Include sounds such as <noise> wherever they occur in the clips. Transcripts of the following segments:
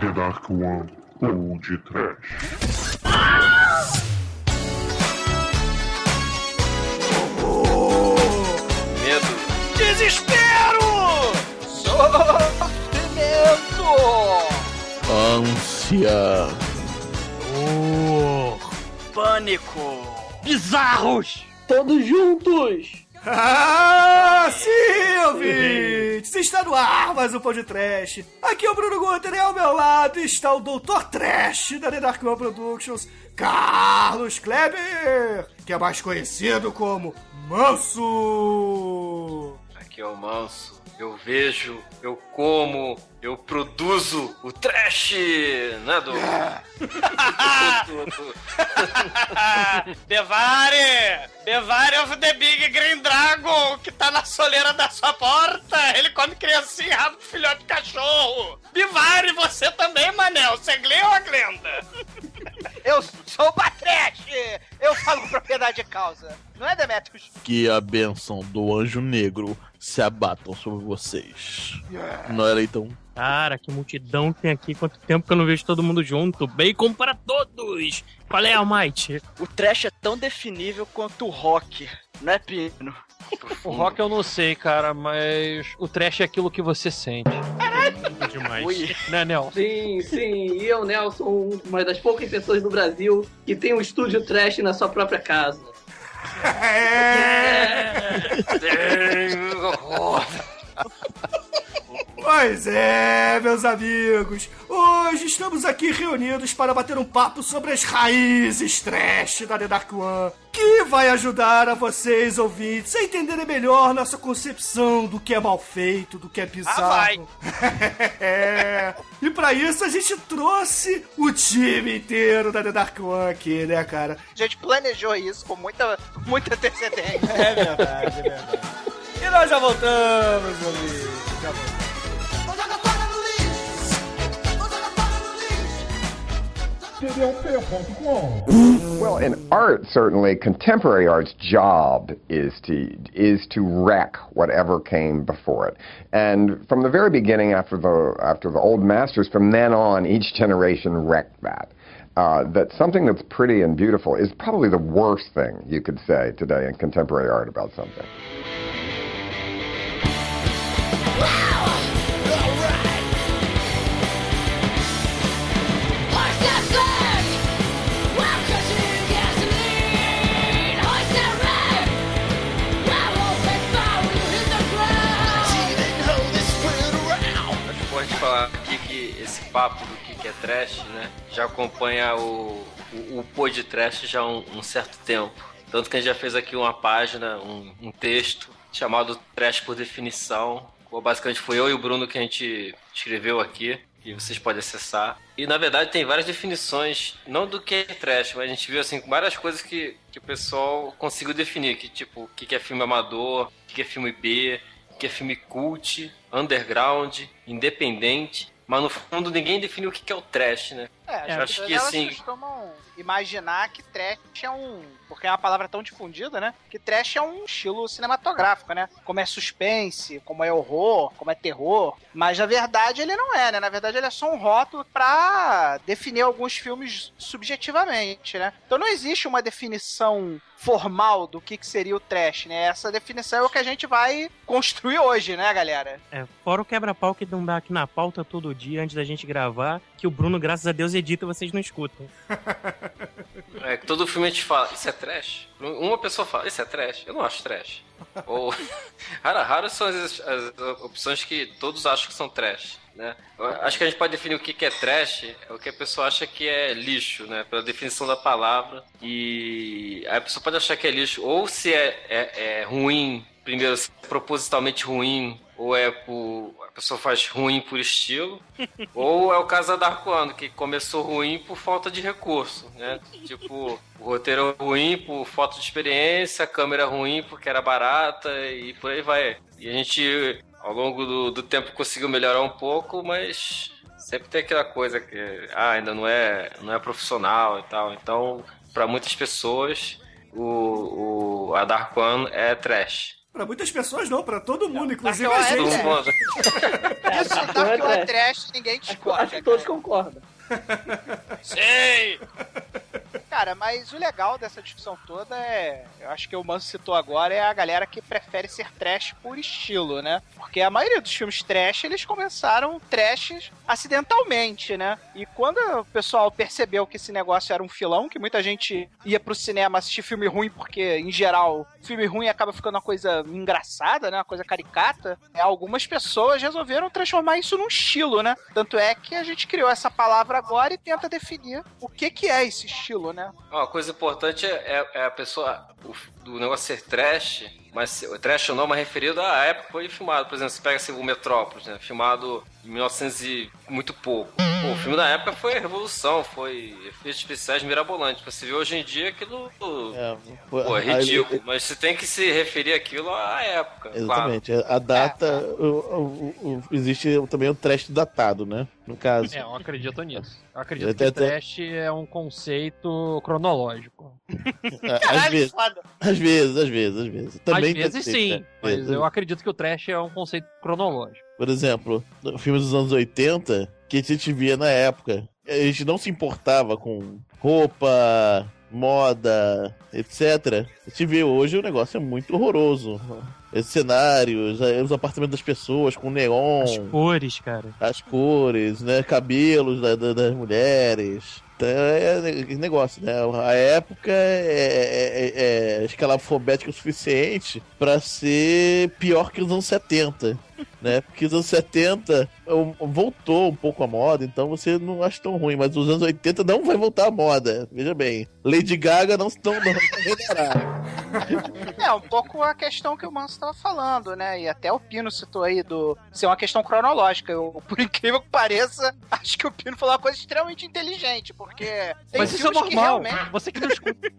The Dark One ou de Trash. Medo. Desespero! Sofrimento! Ânsia. Pânico! Bizarros! Todos juntos! Ah, sim, ouvintes! Está no ar mais um podcast. Aqui é o Bruno Guter e ao meu lado está o Doutor Trash da The Dark One Productions, Carlos Kleber, que é mais conhecido como Manso. Aqui é o Manso. Eu vejo, eu como, eu produzo o trash, né, do... Tudo. <laughs> Bevare! Bevare of the Big Green Dragon, que tá na soleira da sua porta! Ele come criancinha, rabo filhote de cachorro! Bivare, você também, Manel! Você glê ou a Glenda? Eu sou o Batrete! Eu falo com propriedade de causa. Não é, Demetrius? Que a benção do anjo negro se abatam sobre vocês. Não era então? Cara, que multidão tem aqui. Quanto tempo que eu não vejo todo mundo junto. Bacon para todos! Qual é, Almighty? O trash é tão definível quanto o rock, não é, Pino? O rock eu não sei, cara, mas o trash é aquilo que você sente. Demais. Ui. Né, Nel? Sim, sim. E eu, Nelson, uma das poucas pessoas no Brasil que tem um estúdio trash na sua própria casa. <laughs> Pois é, meus amigos. Hoje estamos aqui reunidos para bater um papo sobre as raízes trash da The Dark One, que vai ajudar a vocês, ouvintes, a entenderem melhor nossa concepção do que é mal feito, do que é bizarro. vai. <laughs> é. E para isso a gente trouxe o time inteiro da The Dark One aqui, né, cara? A gente planejou isso com muita, muita <laughs> antecedência. É verdade, é verdade. E nós já voltamos, ouvintes. Já Well, in art, certainly, contemporary art's job is to is to wreck whatever came before it. And from the very beginning, after the after the old masters, from then on, each generation wrecked that. Uh, that something that's pretty and beautiful is probably the worst thing you could say today in contemporary art about something. Papo do que é trash, né? Já acompanha o, o, o de trash já há um, um certo tempo. Tanto que a gente já fez aqui uma página, um, um texto chamado Trash por Definição. Basicamente foi eu e o Bruno que a gente escreveu aqui. E vocês podem acessar. E na verdade tem várias definições, não do que é trash, mas a gente viu assim várias coisas que, que o pessoal conseguiu definir. Que tipo, o que é filme amador, o que é filme B, o que é filme cult, underground, independente. Mas no fundo ninguém define o que é o trash, né? É, Eu as acho pessoas, que, elas assim- costumam imaginar que trash é um. Porque é uma palavra tão difundida, né? Que trash é um estilo cinematográfico, né? Como é suspense, como é horror, como é terror. Mas na verdade ele não é, né? Na verdade ele é só um rótulo pra definir alguns filmes subjetivamente, né? Então não existe uma definição formal do que, que seria o trash, né? Essa definição é o que a gente vai construir hoje, né, galera? É, fora o quebra-pau que não dá aqui na pauta todo dia antes da gente gravar, que o Bruno, graças a Deus, edita vocês não escutam. <laughs> É todo filme a gente fala, isso é trash? Uma pessoa fala, isso é trash? Eu não acho trash. Ou, <laughs> rara, raras são as, as opções que todos acham que são trash, né? Acho que a gente pode definir o que que é trash, é o que a pessoa acha que é lixo, né? Pela definição da palavra. E a pessoa pode achar que é lixo, ou se é, é, é ruim, primeiro, se é propositalmente ruim, ou é por. A pessoa faz ruim por estilo, <laughs> ou é o caso da Dark One, que começou ruim por falta de recurso, né? Tipo, o roteiro é ruim por falta de experiência, a câmera ruim porque era barata e por aí vai. E a gente, ao longo do, do tempo, conseguiu melhorar um pouco, mas sempre tem aquela coisa que ah, ainda não é, não é profissional e tal. Então, para muitas pessoas, o, o, a Dark One é trash. Pra muitas pessoas não, pra todo mundo, inclusive Dark a One é gente. trash. Isso, Dark One é é trash. ninguém Acho discorda. que todos concordam. Sim! <laughs> Cara, mas o legal dessa discussão toda é. Eu acho que o Manso citou agora é a galera que prefere ser trash por estilo, né? Porque a maioria dos filmes trash, eles começaram trashes acidentalmente, né? E quando o pessoal percebeu que esse negócio era um filão, que muita gente ia pro cinema assistir filme ruim, porque, em geral, filme ruim acaba ficando uma coisa engraçada, né? Uma coisa caricata. É, algumas pessoas resolveram transformar isso num estilo, né? Tanto é que a gente criou essa palavra agora e tenta definir o que, que é esse estilo, né? Uma coisa importante é, é a pessoa. O, do negócio ser trash, mas o trash ou não, mas referido à época que foi filmado. Por exemplo, você pega assim, o Metrópolis, né? Filmado em 1900 e muito pouco. Pô, o filme da época foi revolução, foi efeitos especiais mirabolantes. Você vê hoje em dia aquilo. É, Pô, é aí- ridículo. Mas você tem que se referir aquilo à época. Exatamente. A data. o- o- o- existe também o trash datado, né? No caso. É, eu acredito nisso. Eu acredito Até- que até- trash é um conceito cronológico. <laughs> às, vezes, foda. às vezes, às vezes, às vezes. Também Às vezes sim, né? mas eu acredito que o trash é um conceito cronológico. Por exemplo, no filme dos anos 80, que a gente via na época, a gente não se importava com roupa, moda, etc. A gente vê hoje o negócio é muito horroroso. Esses cenários, os apartamentos das pessoas com neon, As cores, cara. as cores, né? Cabelos da- da- das mulheres. Então, é negócio, né? A época é, é, é escalafobética o suficiente pra ser pior que os anos 70, né? Porque os anos 70 um, voltou um pouco a moda, então você não acha tão ruim, mas os anos 80 não vai voltar à moda. Veja bem, Lady Gaga não estão É, um pouco a questão que o Manso estava falando, né? E até o Pino citou aí do ser uma questão cronológica. Eu, por incrível que pareça, <laughs> acho que o Pino falou uma coisa extremamente inteligente, porque tem mas isso é filmes que normal. realmente Você que não escuta.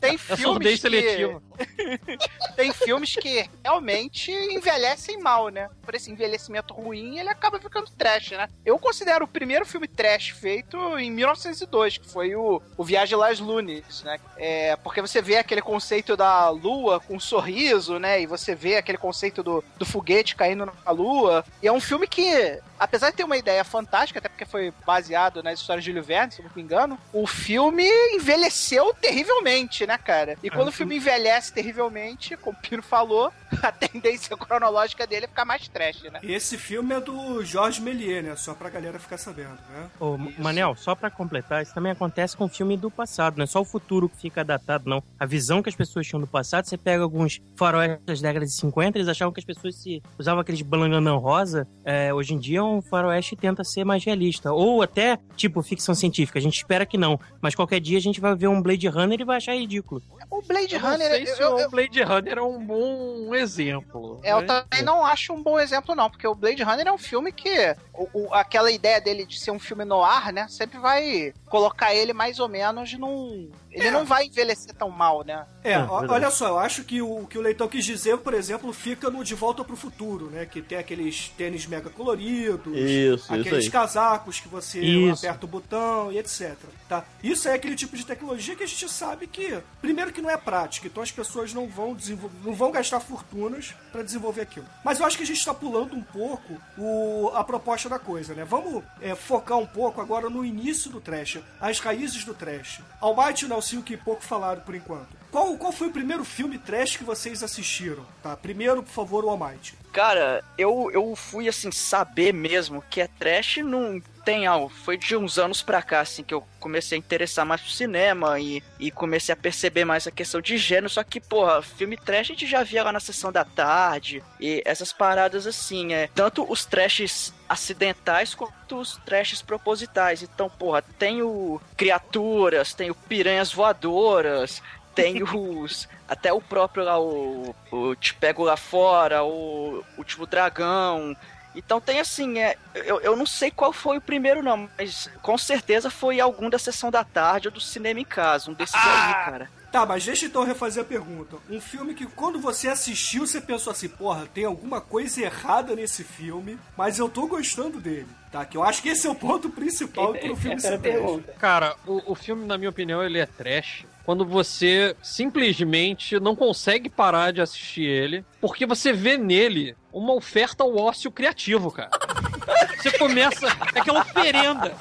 tem É filmes que <laughs> tem filmes que realmente envelhecem mal, né? Por esse envelhecimento ruim, ele acaba ficando trash, né? Eu considero o primeiro filme trash feito em 1902, que foi o, o Viagem Las Lunes, né? É, porque você vê aquele conceito da lua com um sorriso, né? E você vê aquele conceito do, do foguete caindo na lua. E é um filme que, apesar de ter uma ideia fantástica, até porque foi baseado nas histórias de Júlio Verne, se eu não me engano, o filme envelheceu terrivelmente, né, cara? E quando o filme envelhece terrivelmente, como o Pino falou, <laughs> a tendência cronológica dele é ficar mais trash, né? Esse filme é do Jorge Méliès, né? Só pra galera ficar sabendo, né? Ô, Manel, só pra completar, isso também acontece com o filme do passado, não é só o futuro que fica datado, não. A visão que as pessoas tinham do passado, você pega alguns faróis das décadas de 50, eles achavam que as pessoas se usavam aqueles balanganã rosa, é, hoje em dia um faroeste tenta ser mais realista. Ou até, tipo, ficção científica, a gente espera que não, mas qualquer dia a gente vai ver um Blade Runner e vai achar ridículo. O Blade Eu não Runner, sei eu, se eu- o Blade Runner é um bom exemplo. eu né? também não acho um bom exemplo, não, porque o Blade Runner é um filme que o- o- aquela ideia dele de ser um filme no ar, né? Sempre vai colocar ele mais ou menos num. Ele não vai envelhecer tão mal, né? É, É, olha só, eu acho que o que o Leitão quis dizer, por exemplo, fica no De Volta pro Futuro, né? Que tem aqueles tênis mega coloridos, Isso, aqueles isso casacos que você Isso. aperta o botão e etc. Tá? Isso é aquele tipo de tecnologia que a gente sabe que, primeiro, que não é prática, então as pessoas não vão não vão gastar fortunas para desenvolver aquilo. Mas eu acho que a gente está pulando um pouco o, a proposta da coisa, né? Vamos é, focar um pouco agora no início do trash, as raízes do trash. Almighty e Nelsinho que pouco falaram por enquanto. Qual, qual foi o primeiro filme trash que vocês assistiram? Tá? Primeiro, por favor, o Almighty. Cara, eu, eu fui assim, saber mesmo que é trash não tem algo. Foi de uns anos pra cá, assim, que eu comecei a interessar mais pro cinema e, e comecei a perceber mais a questão de gênero. Só que, porra, filme trash a gente já via lá na sessão da tarde e essas paradas assim, é. Tanto os trashes acidentais quanto os trashes propositais. Então, porra, tem o Criaturas, tem o Piranhas Voadoras, tem <laughs> os. Até o próprio lá, o, o Te Pego Lá Fora, o Último Dragão. Então tem assim, é, eu, eu não sei qual foi o primeiro, não, mas com certeza foi algum da sessão da tarde ou do cinema em casa, um desses aí, cara. Tá, mas deixa então eu refazer a pergunta. Um filme que quando você assistiu, você pensou assim, porra, tem alguma coisa errada nesse filme, mas eu tô gostando dele. Tá, que eu acho que esse é o ponto principal pro filme <laughs> ser pergunta. Cara, o, o filme, na minha opinião, ele é trash quando você simplesmente não consegue parar de assistir ele, porque você vê nele uma oferta ao ócio criativo, cara. <laughs> Você começa. É aquela oferenda.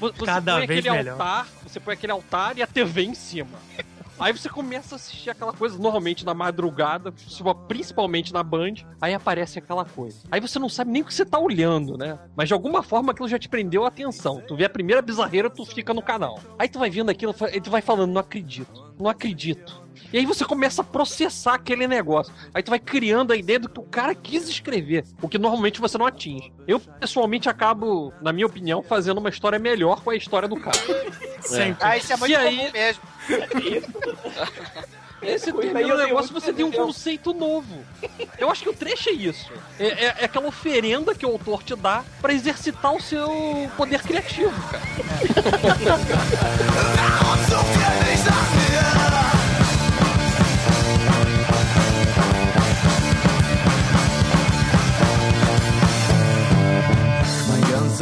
Vo- Você Cada põe vez aquele melhor. altar, você põe aquele altar e a TV em cima. Aí você começa a assistir aquela coisa, normalmente na madrugada, principalmente na Band, aí aparece aquela coisa. Aí você não sabe nem o que você tá olhando, né? Mas de alguma forma aquilo já te prendeu a atenção. Tu vê a primeira bizarreira, tu fica no canal. Aí tu vai vendo aquilo e tu vai falando, não acredito, não acredito. E aí você começa a processar aquele negócio. Aí tu vai criando a ideia do que o cara quis escrever, o que normalmente você não atinge. Eu, pessoalmente, acabo, na minha opinião, fazendo uma história melhor com a história do cara. <laughs> Sempre. Ah, isso é muito E comum <laughs> <laughs> aí- mesmo. Esse termina o negócio você tem um conceito novo. Eu acho que o trecho é isso. É, é- é aquela oferenda que o autor te dá pra exercitar o seu poder criativo, cara.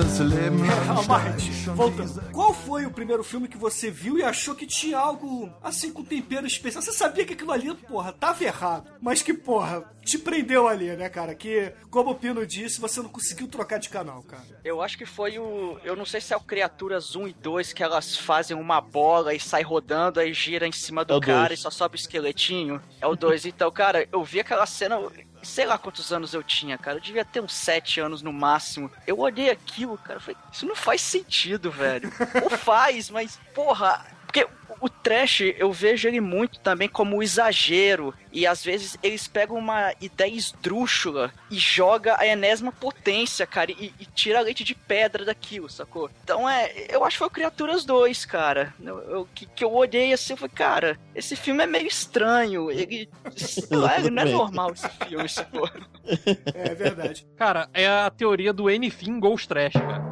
É, <laughs> Martin, voltando. Qual foi o primeiro filme que você viu e achou que tinha algo assim com tempero especial? Você sabia que aquilo ali, porra, tava errado, mas que, porra, te prendeu ali, né, cara? Que, como o Pino disse, você não conseguiu trocar de canal, cara. Eu acho que foi o. Eu não sei se é o Criaturas 1 e 2 que elas fazem uma bola e sai rodando, aí gira em cima do É cara dois. e só sobe o esqueletinho. É o 2. Então, cara, eu vi aquela cena. Sei lá quantos anos eu tinha, cara. Eu devia ter uns 7 anos no máximo. Eu olhei aquilo, cara. Falei, isso não faz sentido, velho. Ou faz, mas, porra. Porque o trash, eu vejo ele muito também como exagero. E às vezes eles pegam uma ideia esdrúxula e joga a enésima potência, cara, e, e tira leite de pedra daquilo, sacou? Então é. Eu acho que foi o Criaturas 2, cara. Eu, eu- que, que eu olhei assim eu falei, cara, esse filme é meio estranho. Ele. Sei lá, ele não é Exatamente. normal esse filme, sacou? <laughs> É verdade. Cara, é a teoria do anything goes trash, cara.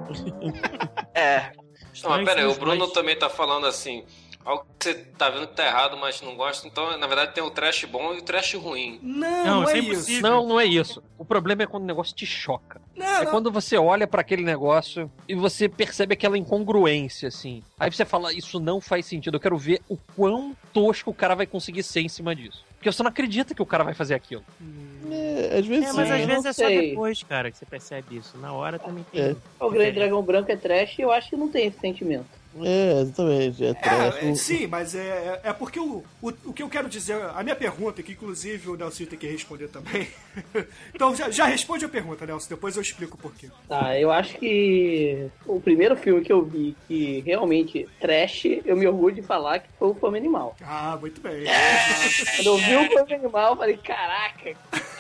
É. Não, mas pera aí, o Bruno mas- também tá falando assim. Algo que você tá vendo que tá errado, mas não gosta. Então, na verdade, tem o trash bom e o trash ruim. Não, Não, não, é isso é isso. Não, não é isso. O problema é quando o negócio te choca. Não, É não. quando você olha pra aquele negócio e você percebe aquela incongruência, assim. Aí você fala, isso não faz sentido. Eu quero ver o quão tosco o cara vai conseguir ser em cima disso. Porque você não acredita que o cara vai fazer aquilo. É, às vezes É, mas sim. às vezes não é só depois, cara, que você percebe isso. Na hora também tem. É. O Grande Dragão Branco é trash e eu acho que não tem esse sentimento. É, exatamente. É. É, é, sim, mas é, é é porque o, o, o que eu quero dizer, a minha pergunta, que inclusive o Nelson tem que responder também. <laughs> então já, já responde a pergunta, Nelson, depois eu explico o porquê. Tá, eu acho que o primeiro filme que eu vi que realmente trash, eu me orgulho de falar que foi o Fome Animal. Ah, muito bem. Quando eu vi o Fome Animal, eu falei, caraca,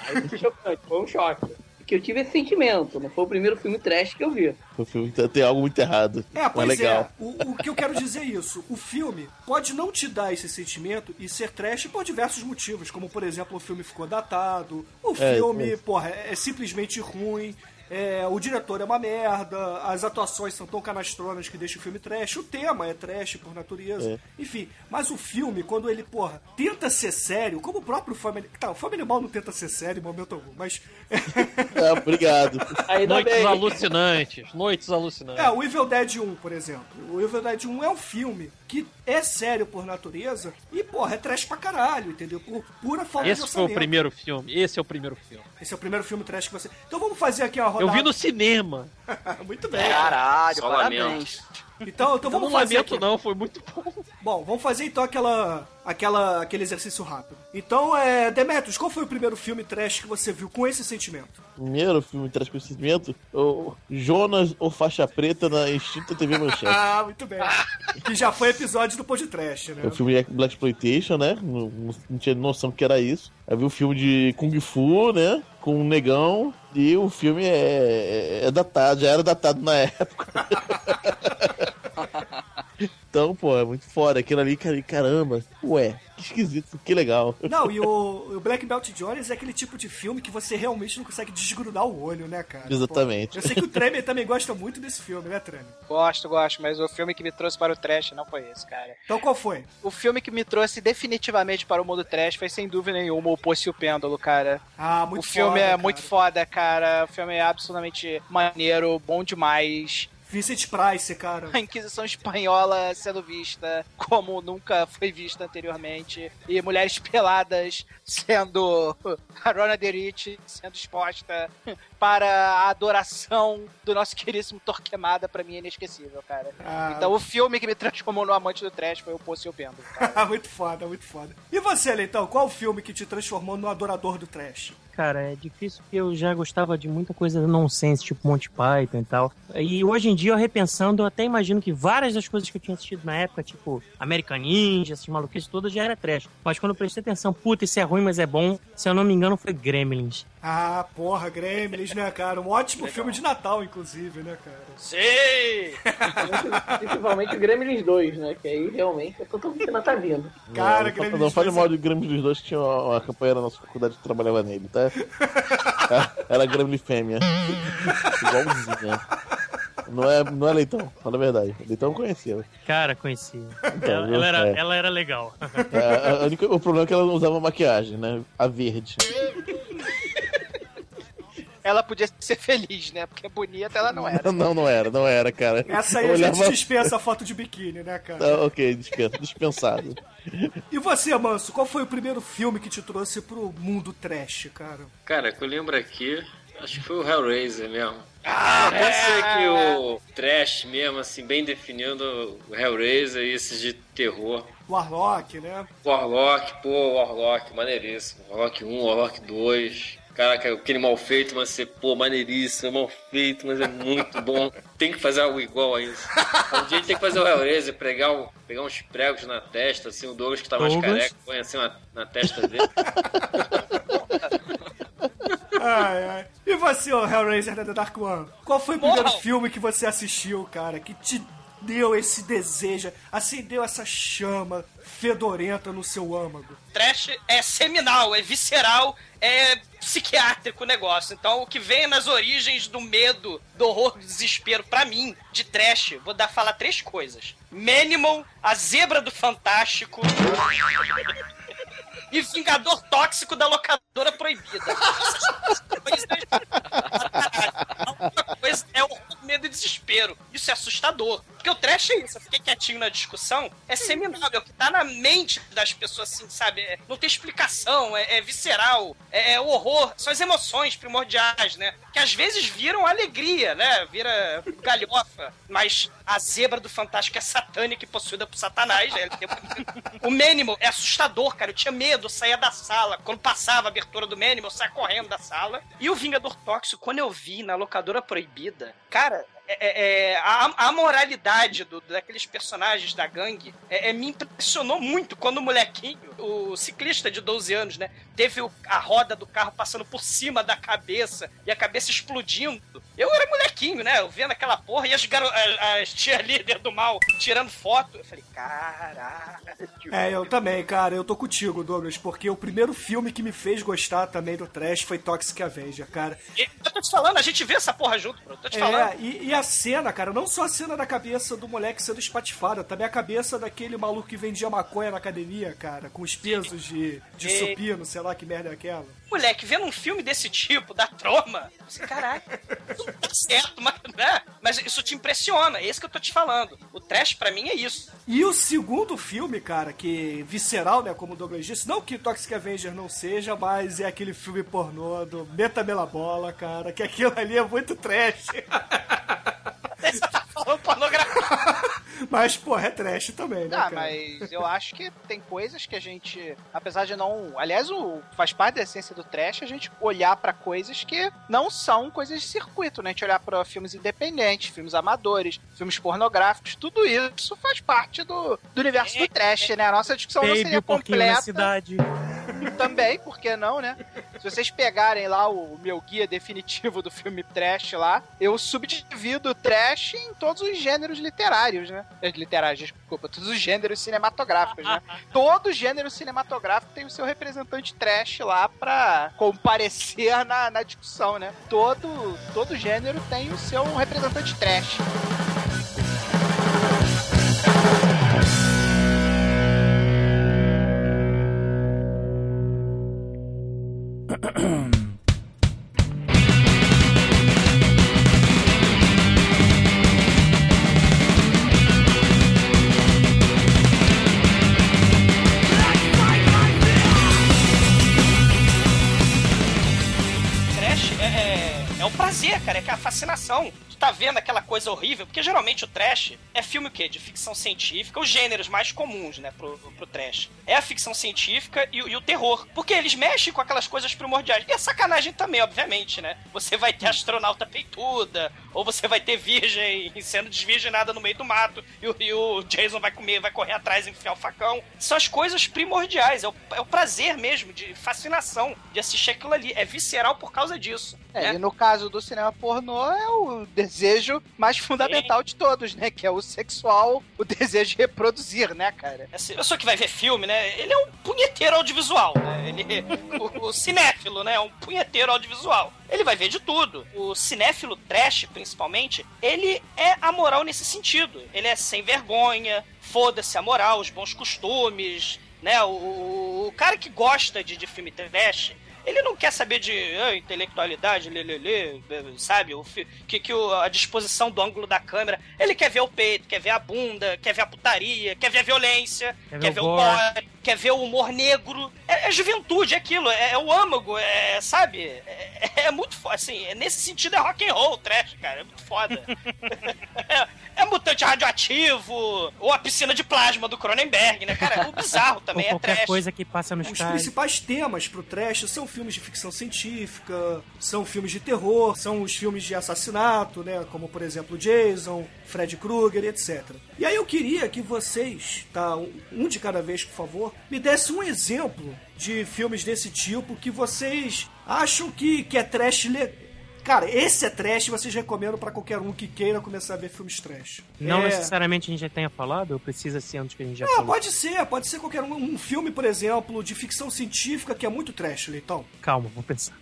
aí foi chocante, foi um choque. Eu tive esse sentimento, não foi o primeiro filme trash que eu vi. O filme tem- algo muito errado. É, Mas pois legal. é. O, o que eu quero dizer é isso. O filme pode não te dar esse sentimento e ser trash por diversos motivos, como por exemplo o filme ficou datado, o É, filme, é. porra, é, é simplesmente ruim. É, o diretor é uma merda, as atuações são tão canastronas que deixa o filme trash, o tema é trash por natureza, É. enfim. Mas o filme, quando ele, porra, tenta ser sério, como o próprio Fome Tá, o Fome Animal não tenta ser sério em momento algum, mas. <laughs> É, obrigado. Noites bem. alucinantes, noites alucinantes. É, o Evil Dead 1, por exemplo. O Evil Dead 1 é um filme que é sério por natureza e, porra, é trash pra caralho, entendeu? Por pura falta de Esse foi o primeiro filme. Esse é o primeiro filme. Esse é o primeiro filme trash que você... Então vamos fazer aqui uma rodada... Eu vi no cinema. <laughs> Muito bem. Caralho, Só parabéns. Então, então Eu não vamos fazer lamento, aqui... não, foi muito bom. Bom, vamos fazer então aquela, aquela, aquele exercício rápido. Então, é... Demetrius, qual foi o primeiro filme trash que você viu com esse sentimento? Primeiro filme traz conhecimento, o Jonas ou Faixa Preta na extinta TV Manchete. <laughs> Ah, muito bem. que já foi episódio do podcast, né? É o filme de Black Exploitation, né? Não, não tinha noção que era isso. Aí vi o filme de Kung Fu, né? Com um negão. E o filme é, é, é datado, já era datado na época. <laughs> então, pô, é muito foda. Aquilo ali, cara, caramba. Ué, que esquisito, que legal. Não, e o, o Black Belt Jones é aquele tipo de filme que você realmente não consegue desgrudar o olho, né, cara? Exatamente. Pô, eu sei que o Tremer também gosta muito desse filme, né, Tremer? Gosto, gosto, mas o filme que me trouxe para o trash não foi esse, cara. Então qual foi? O filme que me trouxe definitivamente para o mundo trash foi sem dúvida nenhuma o Poço e o Pêndulo, cara. Ah, muito o filme foda, é cara. muito foda, cara. O filme é absolutamente maneiro, bom demais. Vincent Price, cara. A Inquisição Espanhola sendo vista como nunca foi vista anteriormente. E mulheres peladas sendo. A Rona Derich sendo exposta para a adoração do nosso queríssimo Torquemada, pra mim é inesquecível, cara. Ah. Então o filme que me transformou no amante do trash foi o Poço e o Pêndulo. <laughs> muito foda, muito foda. E você, Leitão, qual o filme que te transformou no adorador do trash? Cara, é difícil porque eu já gostava de muita coisa nonsense, tipo Monty Python e tal. E hoje em dia, eu repensando, eu até imagino que várias das coisas que eu tinha assistido na época, tipo American Ninja, essas maluquices todas, já era trash. Mas quando eu prestei atenção, puta, isso é ruim, mas é bom, se eu não me engano, foi Gremlins. Ah, porra, Gremlins, né, cara? Um ótimo filme de Natal, inclusive, né, cara? Sim! Principalmente o Gremlins 2, né? Que aí realmente é totalmente natalino. Cara, não, Gremlins não fale dois é- mal de Gremlins dos dois, que tinha uma, uma companheira da nossa faculdade que trabalhava nele, tá? Era Gremlin fêmea. Igualzinha. Não é, não é leitão, fala a verdade. Leitão eu conhecia. Cara, conhecia. Então, ela, ela era, é. ela era legal. É, a única- o problema é que ela não usava maquiagem, né? A verde. Ela podia ser feliz, né? Porque bonita ela não era. Não, não era, não era, cara. Essa aí Eu a gente olhava- dispensa a foto de biquíni, né, cara? Ok, dispensa, dispensado. E você, Manso, qual foi o primeiro filme que te trouxe pro mundo trash, cara? Cara, que eu lembro aqui, acho que foi o Hellraiser mesmo. Ah, eu sei que o trash mesmo, assim, bem definindo o Hellraiser e esses de terror. Warlock, né? Warlock, pô, Warlock, maneiríssimo. Warlock 1, Warlock 2. Caraca, aquele mal feito, mas você, pô, maneiríssimo, é mal feito, mas é muito bom. <laughs> Tem que fazer algo igual a isso. Um dia a gente tem que fazer o Hellraiser, pregar, um, pegar uns pregos na testa, assim, o Douglas que tá mais Douglas. careca, põe assim na, na testa dele. <laughs> Ai, ai. E você, ô Hellraiser da The Dark One? Qual foi o primeiro filme que você assistiu, cara, que te deu esse desejo, acendeu essa chama fedorenta no seu âmago? Trash é seminal, é visceral, é psiquiátrico o negócio. Então, o que vem nas origens do medo, do horror, do desespero, pra mim, de trash, vou dar falar três coisas: Manimal, a zebra do Fantástico. <laughs> E Vingador Tóxico da Locadora Proibida. Essas <laughs> coisas- A única coisa é o medo e desespero. Isso é assustador. Porque o trash é isso. Eu fiquei quietinho na discussão. É seminal. É o que tá na mente das pessoas, assim, sabe? É- não tem explicação. É, é visceral. É, é horror. São as emoções primordiais, né? Que às vezes viram alegria, né? Vira galhofa. Mas a zebra do Fantástico é satânica e possuída por Satanás, né? <laughs> O Manimal é assustador, cara. Eu tinha medo, eu saía da sala. Quando passava a abertura do Manimal, eu saía correndo da sala. E o Vingador Tóxico, quando eu vi na locadora proibida, cara. É- é- é, a, a moralidade do- daqueles personagens da gangue é- é, me impressionou muito quando o molequinho, o ciclista de 12 anos, né, teve o- a roda do carro passando por cima da cabeça e a cabeça explodindo. Eu era molequinho, né, eu vendo aquela porra e as, garo- as, as do mal tirando foto. Eu falei, caralho. É, eu também, cara, eu tô contigo, Douglas, porque o primeiro filme que me fez gostar também do trash foi Toxic Avenger, cara. E Eu tô te falando, a gente vê essa porra junto, bro. Tô te falando. É, e, e a cena, cara, não só a cena da cabeça do moleque sendo espatifada, também a cabeça daquele maluco que vendia maconha na academia, cara, com os pesos de, de E- supino, sei lá que merda é aquela. Moleque, vendo um filme desse tipo, da troma, você, caraca, não tá certo, mas, né? mas isso te impressiona, é isso que eu tô te falando. O trash pra mim é isso. E o segundo filme, cara, que visceral, né, como o Douglas disse, não que Toxic Avenger não seja, mas é aquele filme pornô do Metamela Bola, cara, que aquilo ali é muito trash. <laughs> <laughs> mas, porra, é trash também, né, Ah, cara? mas eu acho que tem coisas que a gente, apesar de não, aliás, o faz parte da essência do trash a gente olhar pra coisas que não são coisas de circuito, né? A gente olhar pra filmes independentes, filmes amadores, filmes pornográficos, tudo isso faz parte do, do universo do trash, né? A nossa discussão não Baby, seria o porquinho na completa cidade. Também, por que não, né? Se vocês pegarem lá o meu guia definitivo do filme trash lá, eu subdivido o trash em todos os gêneros literários, né? Eh, Literários, desculpa, todos os gêneros cinematográficos, né? <laughs> Todo gênero cinematográfico tem o seu representante trash lá pra comparecer na, na discussão, né? Todo, todo gênero tem o seu representante trash. Cara, é tá vendo aquela coisa horrível, porque geralmente o trash é filme o quê? De ficção científica, os gêneros mais comuns, né, pro, pro trash. É a ficção científica e, o- e o terror. Porque eles mexem com aquelas coisas primordiais. E a sacanagem também, obviamente, né? Você vai ter astronauta peituda, ou você vai ter virgem <laughs> sendo desvirginada no meio do mato, e o, e o Jason vai comer, vai correr atrás e enfiar o facão. São as coisas primordiais, é o, é o prazer mesmo, de fascinação, de assistir aquilo ali. É visceral por causa disso. É, né? e no caso do cinema pornô é o desejo mais fundamental de todos, né? Que é o sexual, o desejo de reproduzir, né, cara? Essa pessoa que vai ver filme, né? Ele é um punheteiro audiovisual, né? Ele, o, o cinéfilo, né? É um punheteiro audiovisual. Ele vai ver de tudo. O cinéfilo trash, principalmente, ele é amoral nesse sentido. Ele é sem vergonha, foda-se a moral, os bons costumes, né? O, o, o cara que gosta de, de filme trash, ele não quer saber de ah, intelectualidade, lê, lê, lê, sabe? O, que, que o- a disposição do ângulo da câmera. Ele quer ver o peito, quer ver a bunda, quer ver a putaria, quer ver a violência, Quer quer, ver ver o gore. quer ver o humor negro. É, é juventude, é aquilo, é, é o âmago, é, sabe? É, é muito foda, assim, é- nesse sentido é rock and roll, trash, cara, é muito foda. <laughs> é, é mutante radioativo, ou a piscina de plasma do Cronenberg, né, cara? O bizarro também Ou é qualquer trash. coisa que passa nos Os principais temas pro trash são filmes de ficção científica, são filmes de terror, são os filmes de assassinato, né? Como, por exemplo, Jason, Fred Krueger, etc. E aí eu queria que vocês, tá? um- de cada vez, por favor, me desse um exemplo de filmes desse tipo que vocês acham que, que é trash le... Cara, esse é trash, vocês recomendam pra qualquer um que queira começar a ver filmes trash. Não É- necessariamente a gente já tenha falado, ou precisa ser antes que a gente já ah, falou? pode ser, pode ser qualquer um. Um filme, por exemplo, de ficção científica que é muito trash, Leitão. Calma, vou pensar.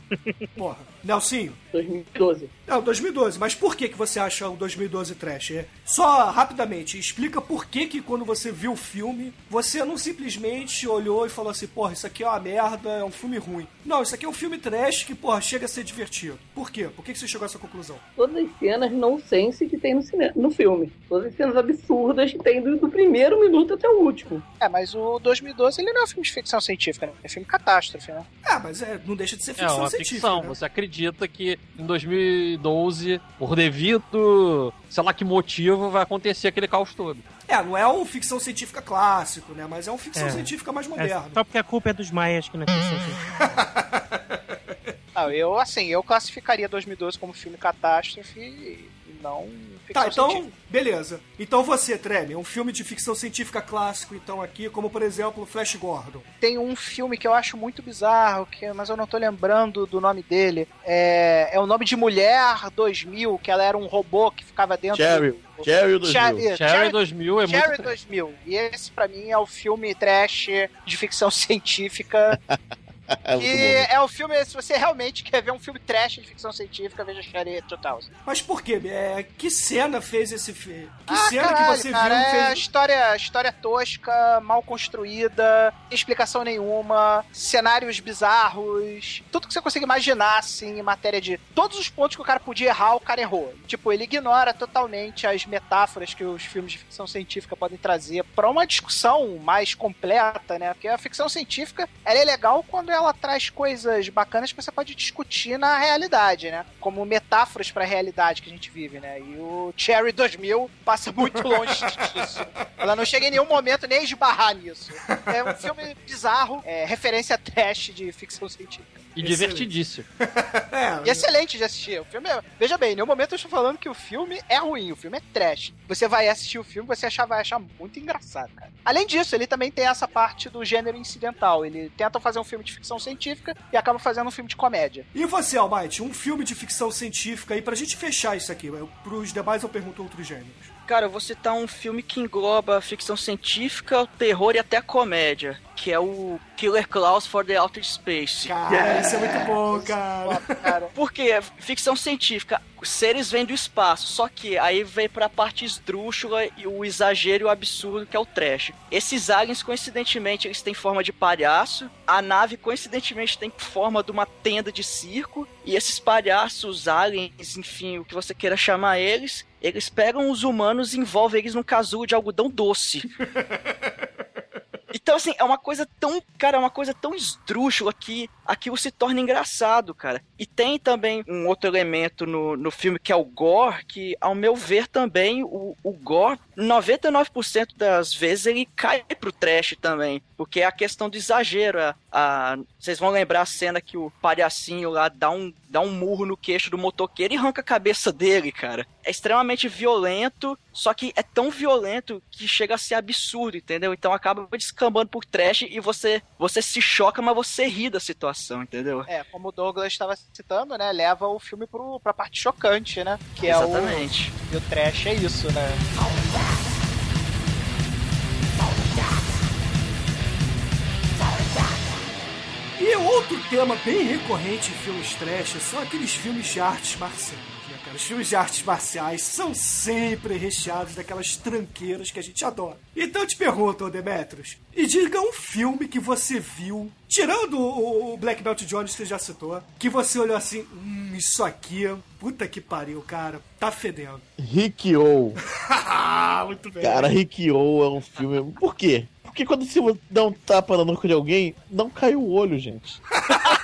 Porra. Nelsinho? 2012. Não, 2012. Mas por que, que você acha o 2012 trash? É, só rapidamente, explica por que que quando você viu o filme, você não simplesmente olhou e falou assim, porra, isso aqui é uma merda, é um filme ruim. Não, isso aqui é um filme trash que, porra, chega a ser divertido. Por quê? Por que, que você chegou a essa conclusão? Todas as cenas nonsense que tem no, cinema, no filme. Todas as cenas absurdas que tem do, do primeiro minuto até o último. É, mas o 2012 ele não é um filme de ficção científica, né? É filme catástrofe, né? Ah, mas é, não deixa de ser É ficção uma científica. ficção. né? Você acredita que em 2012, por devido, sei lá que motivo, vai acontecer aquele caos todo. É, não é um ficção científica clássico, né? Mas é um ficção É. científica mais É, moderno. só porque a culpa é dos maias que não é ficção <laughs> científica. Não, eu, assim, eu classificaria 2012 como filme catástrofe não ficção Tá, então, científica. beleza. Então você, Treme, um filme de ficção científica clássico, então, aqui, como por exemplo Flash Gordon. Tem um filme que eu acho muito bizarro, que, mas eu não tô lembrando do nome dele. É, é o nome de Mulher 2000, que ela era um robô que ficava dentro Cherry. do... Cherry 2000. Cherry, Cherry 2000 é Cherry muito... 2000. E esse, pra mim, é o filme trash de ficção <laughs> científica. <laughs> É que bom. é o filme, se você realmente quer ver um filme trash de ficção científica, veja Cherry 2000. Mas por quê? É, que cena fez esse filme? Que ah, cena caralho, que você cara, viu é fez... história, história tosca, mal construída, sem explicação nenhuma, cenários bizarros, tudo que você consegue imaginar, assim, em matéria de todos os pontos que o cara podia errar, o cara errou. Tipo, ele ignora totalmente as metáforas que os filmes de ficção científica podem trazer pra uma discussão mais completa, né? Porque a ficção científica, ela é legal quando ela traz coisas bacanas que você pode discutir na realidade, né? Como metáforas pra realidade que a gente vive, né? E o Cherry 2000 passa muito longe disso. Ela não chega em nenhum momento nem a esbarrar nisso. É um filme bizarro, é, referência trash de ficção científica. E divertidíssimo. É, <laughs> E excelente de assistir. O filme é... Veja bem, em nenhum momento eu estou falando que o filme é ruim, o filme é trash. Você vai assistir o filme, você achar, vai achar muito engraçado, cara. Além disso, ele também tem essa parte do gênero incidental. Ele tenta fazer um filme de ficção científica e acaba fazendo um filme de comédia. E você, Almighty, um filme de ficção científica aí, pra gente fechar isso aqui. Eu, pros demais eu pergunto outros gêneros. Cara, eu vou citar um filme que engloba a ficção científica, o terror e até a comédia, que é o Killer Klaus for the Outer Space. Cara, isso é muito bom, cara. Cara, Porque é ficção científica, os seres vêm do espaço, só que aí vem pra parte esdrúxula e o exagero e o absurdo que é o trash. Esses aliens, coincidentemente, eles têm forma de palhaço, a nave, coincidentemente, tem forma de uma tenda de circo, e esses palhaços, aliens, enfim, o que você queira chamar eles, eles pegam os humanos e envolvem eles num casulo de algodão doce. <laughs> Então, assim, é uma coisa tão, cara, é uma coisa tão esdrúxula que aquilo se torna engraçado, cara. E tem também um outro elemento no, no filme que é o gore, que, ao meu ver, também o, o gore, 99% das vezes ele cai pro trash também. Porque é a questão do exagero. A, a- vocês vão lembrar a cena que o palhacinho lá dá um, dá um murro no queixo do motoqueiro e arranca a cabeça dele, cara. É extremamente violento, só que é tão violento que chega a ser absurdo, entendeu? Então acaba descambando por trash e você, você se choca, mas você ri da situação, entendeu? É, como o Douglas estava citando, né? Leva o filme pro, pra parte chocante, né? Que Exatamente. é o. E o trash é isso, né? E outro tema bem recorrente em filmes trash são aqueles filmes de artes marciais? Os filmes de artes marciais são sempre recheados daquelas tranqueiras que a gente adora. Então eu te pergunto, ô Demetrius, e diga um filme que você viu, tirando o o Black Belt Jones que você já citou, que você olhou assim, hum, isso aqui, puta que pariu, cara, tá fedendo. Rikyo. <laughs> Muito bem. Cara, Rikyo é um filme. Por quê? Porque quando você dá um tapa na nuca de alguém, não cai o olho, gente. <laughs>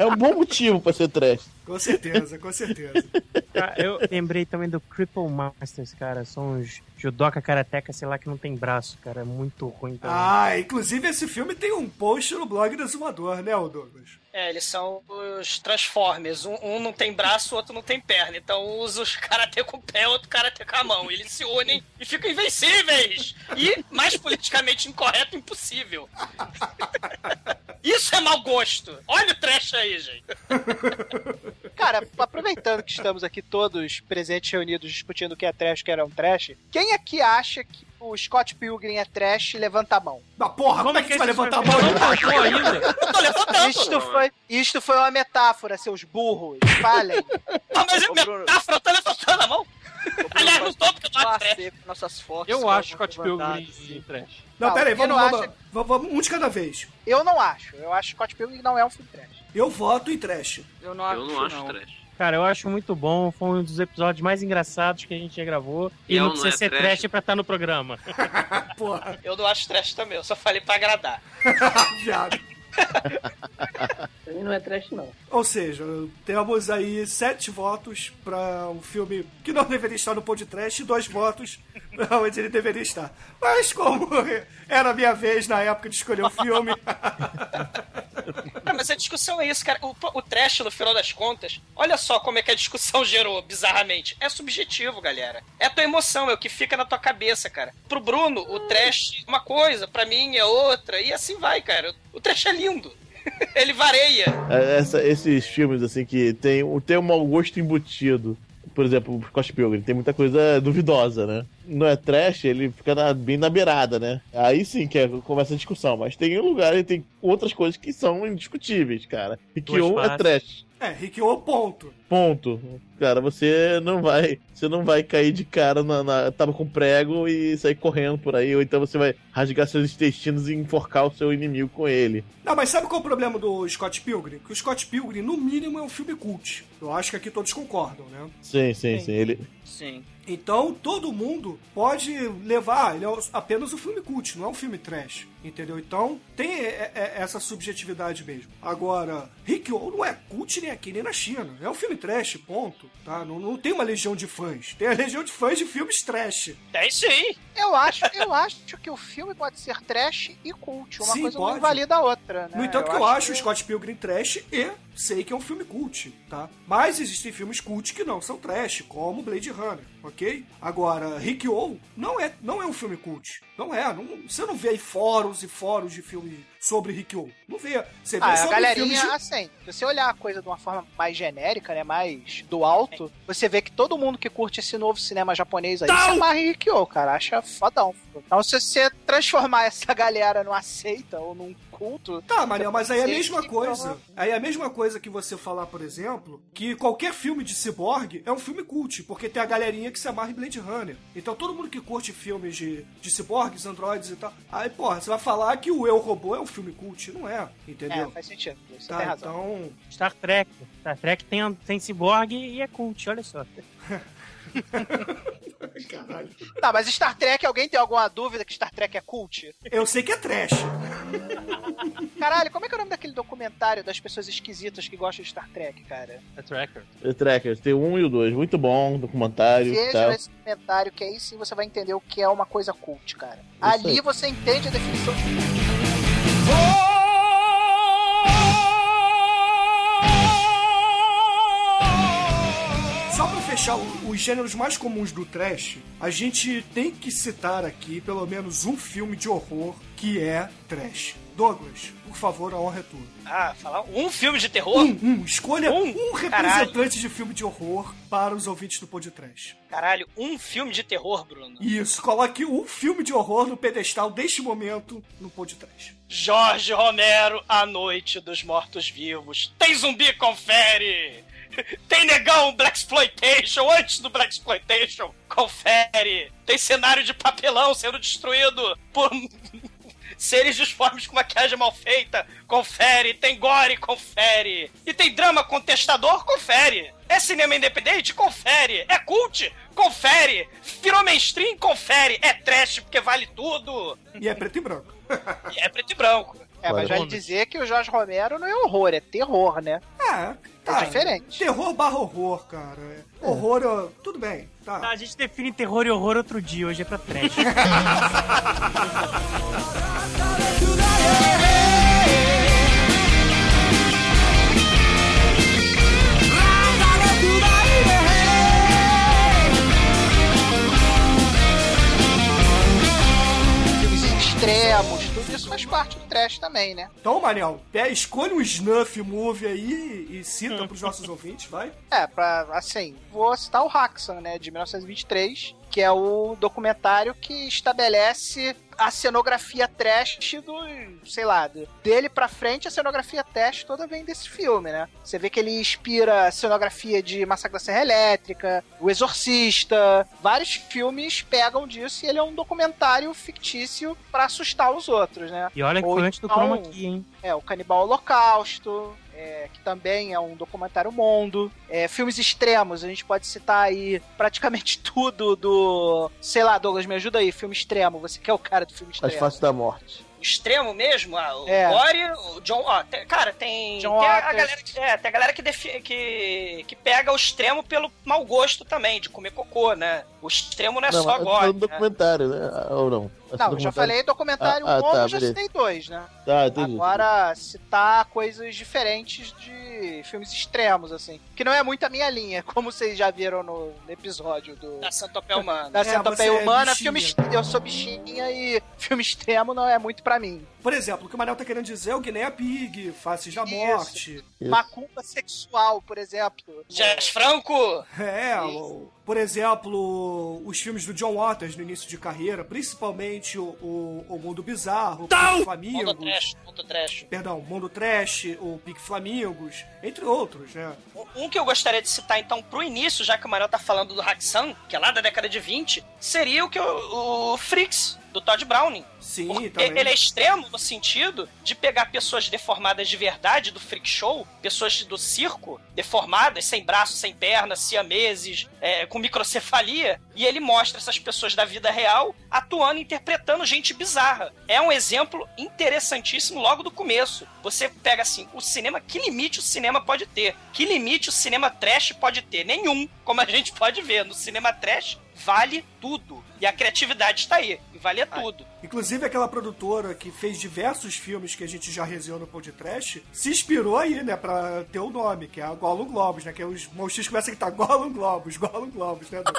É um bom motivo pra ser trash. Com certeza, com certeza. Cara, eu lembrei também do Cripple Masters, cara. São uns judoca karateca, sei lá, que não tem braço, cara. É muito ruim também. Ah, inclusive esse filme tem um post no blog do Exumador, né, Douglas? É, eles são os Transformers. Um, um não tem braço, o outro não tem perna. Então usa os <laughs> karatê com o pé, outro karatê com a mão. Eles se unem e ficam invencíveis. E mais politicamente incorreto impossível. <laughs> Isso é mau gosto. Olha o trash aí, gente. Cara, aproveitando que estamos aqui todos presentes reunidos discutindo o que é trash o que era um trash, quem aqui acha que o Scott Pilgrim é trash, levanta a mão. Mas porra, como, é que a gente vai levantar a mão? Não ainda. Eu tô levantando. Isto foi, isto foi uma metáfora, seus burros. Falem. <laughs> Ah, mas é metáfora, eu tô levantando a mão. Aliás, não tô, porque eu tô com nossas forças. Eu acho Scott Pilgrim em trash. Não, Não, pera aí, vamos, vamos, vamos um de cada vez. Eu não acho. Eu acho que Scott Pilgrim não é um filme trash. Eu voto em trash. Eu não acho, Eu não acho trash. Cara, eu acho muito bom. Foi um dos episódios mais engraçados que a gente já gravou. E Eu não não precisa é ser trash. trash pra estar no programa. <laughs> Porra, Eu não acho trash também, eu só falei pra agradar. <laughs> viado. Mim não é trash, não. Ou seja, temos aí sete votos pra um filme que não deveria estar no pod trash e dois votos pra <laughs> onde ele deveria estar. Mas como era a minha vez na época de escolher o filme, mas a discussão é isso, cara. O, o trash, no final das contas, olha só como é que a discussão <laughs> gerou, bizarramente. É subjetivo, galera. É a tua emoção, é o que fica na tua cabeça, cara. Pro Bruno, o trash é uma coisa, pra mim é outra, e assim vai, cara. O trash é lindo. <laughs> Ele vareia. É, essa- esses filmes, assim, que tem, tem um mau gosto embutido. Por exemplo, o Scott Pilgrim tem muita coisa duvidosa, né? Não é trash, ele fica na- bem na beirada, né? Aí sim que é, começa a discussão. Mas tem um lugar e tem outras coisas que são indiscutíveis, cara. E um é trash. é, Rick O ponto. Ponto. Cara, você não vai. Você não vai cair de cara na, na tava com prego e sair correndo por aí. Ou então você vai rasgar seus intestinos e enforcar o seu inimigo com ele. Não, mas sabe qual é o problema do Scott Pilgrim? Que o Scott Pilgrim, no mínimo, é um filme cult. Eu acho que aqui todos concordam, né? Sim, sim, sim. Ele. Sim. Então todo mundo pode levar, ele é apenas um filme cult, não é um filme trash, entendeu? Então tem é, é, essa subjetividade mesmo. Agora, Rikyo não é cult nem aqui nem na China, é um filme trash, ponto, tá? Não, não tem uma legião de fãs, tem a legião de fãs de filmes trash. É sim. Eu acho, eu acho que o filme pode ser trash e cult. Uma Sim, coisa pode. não invalida a outra, né? No entanto, que eu acho o Scott Pilgrim trash e sei que é um filme cult, tá? Mas existem filmes cult que não são trash, como Blade Runner, ok? Agora, Rikyo não é, não é um filme cult. Não é. não- você não vê aí fóruns e fóruns de filme sobre Rikyo. Não vê. Você vê Ah, a sobre galerinha, filmes de... assim, se você olhar a coisa de uma forma mais genérica, né, mais do alto, você vê que todo mundo que curte esse novo cinema japonês aí Não! se amarra em Rikyo, cara, acha fodão. Então, se você transformar essa <laughs> galera numa seita ou num culto... Tá, Manel, mas aí é a mesma sim, coisa. então, Aí é a mesma coisa que você falar, por exemplo, que qualquer filme de ciborgue é um filme cult, porque tem a galerinha que se amarra em Blade Runner. Então todo mundo que curte filmes de, de ciborgues, androides e tal, aí, porra, você vai falar que o Eu Robô é um filme cult. Não é, entendeu? É, faz sentido, você Tá, tem razão. então. Star Trek. Star Trek tem, tem ciborgue e é cult, olha só. <laughs> Caralho. Tá, mas Star Trek, alguém tem alguma dúvida que Star Trek é cult? Eu sei que é trash. Caralho, como é que é o nome daquele documentário das pessoas esquisitas que gostam de Star Trek, cara? É tracker. The Trackers, tem um e o dois. Muito bom, documentário. Veja tal. esse documentário que aí sim você vai entender o que é uma coisa cult, cara. Ali aí. você entende a definição de cult. O- os gêneros mais comuns do trash, a gente tem que citar aqui pelo menos um filme de horror que é trash. Douglas, por favor, a honra é tua. Ah, falar um filme de terror? Um, um. Escolha Um? um, Caralho. representante de filme de horror para os ouvintes do Pod Trash. Caralho, um filme de terror, Bruno. Isso, coloque um filme de horror no pedestal deste momento no Pod Trash. Jorge Romero, A Noite dos Mortos-Vivos. Tem zumbi, confere! <laughs> Tem negão, Black Exploitation, antes do Black Exploitation, confere! Tem cenário de papelão sendo destruído por <laughs> seres disformes com maquiagem mal feita, confere! Tem gore, confere! E tem drama contestador, confere! É cinema independente? Confere! É cult? Confere! Virou mainstream? Confere! É trash porque vale tudo! E é preto e branco. <laughs> E é preto e branco. É, mas vale dizer que o Jorge Romero não é horror, é terror, né? É, É diferente. Terror barra horror, cara. É. Horror, ó, tudo bem, tá. Tá, a gente define terror e horror outro dia, hoje é pra trash. <laughs> também, né? Então, Manel, escolha um snuff movie aí e cita pros nossos ouvintes, vai. É, pra, assim, vou citar o Haxan, né, de 1923, que é o documentário que estabelece a cenografia trash do, sei lá, dele pra frente, a cenografia trash toda vem desse filme, né? Você vê que ele inspira a cenografia de Massacre da Serra Elétrica, O Exorcista, vários filmes pegam disso e ele é um documentário fictício pra assustar os outros, né? E olha que foi antes do então- Chroma Key, hein? É, o Canibal Holocausto, é, que também é um documentário mundo. É, filmes extremos, a gente pode citar aí praticamente <laughs> tudo do. Sei lá, Douglas, me ajuda aí, filme extremo. Você que é o cara do filme As extremo. faces da morte. extremo mesmo, ah, o É. Gore, o John. Ó, tem- cara, tem. John tem a, a galera, que, é, tem a galera que, defi- que, que pega o extremo pelo mau gosto também, de comer cocô, né? O extremo não é não, só tô Gore. falando né? documentário, né? Ou não? Não, eu já falei documentário Ah, ah, 1, tá, eu já beleza. citei dois, né? Tá, entendi. Agora, citar coisas diferentes de filmes extremos, assim. Que não é muito a minha linha, <laughs> como vocês já viram no, episódio do. Da Santopé Humana. Da É, você é Humana, bichinha. filme, eu sou bichinha e filme extremo não é muito pra mim. Por exemplo, o que o Manel tá querendo dizer é o Guiné Pig, Faces da. Morte. Isso. Macumba sexual, por exemplo. Jazz Franco! É, o- por exemplo, os filmes do John Waters no início de carreira, principalmente o, o, o Mundo Bizarro, o Pique Mundo Flamingos. Trash, Mundo Trash. Perdão, Mundo Trash, o Pique Flamingos, entre outros, né? Um que eu gostaria de citar, então, pro início, já que o Manuel tá falando do Haxan, que é lá da década de 20, seria o que o, o Freaks, do Todd Browning. Sim, Porque também. ele é extremo no sentido de pegar pessoas deformadas de verdade do freak show, pessoas do circo, deformadas, sem braço, sem perna, siameses, é, com microcefalia, e ele mostra essas pessoas da vida real atuando, interpretando gente bizarra. É um exemplo interessantíssimo logo do começo. Você pega assim, o cinema, que limite o cinema pode ter? Que limite o cinema trash pode ter? Nenhum, como a gente pode ver. No cinema trash, vale tudo. E a criatividade está aí, e vale tudo. Inclusive, aquela produtora que fez diversos filmes que a gente já resenhou no podcast, se inspirou aí, né, pra ter o nome, que é a Gollum Globus, né? Que os monstros começam a gritar Gollum Globus, Gollum Globus, né? <laughs>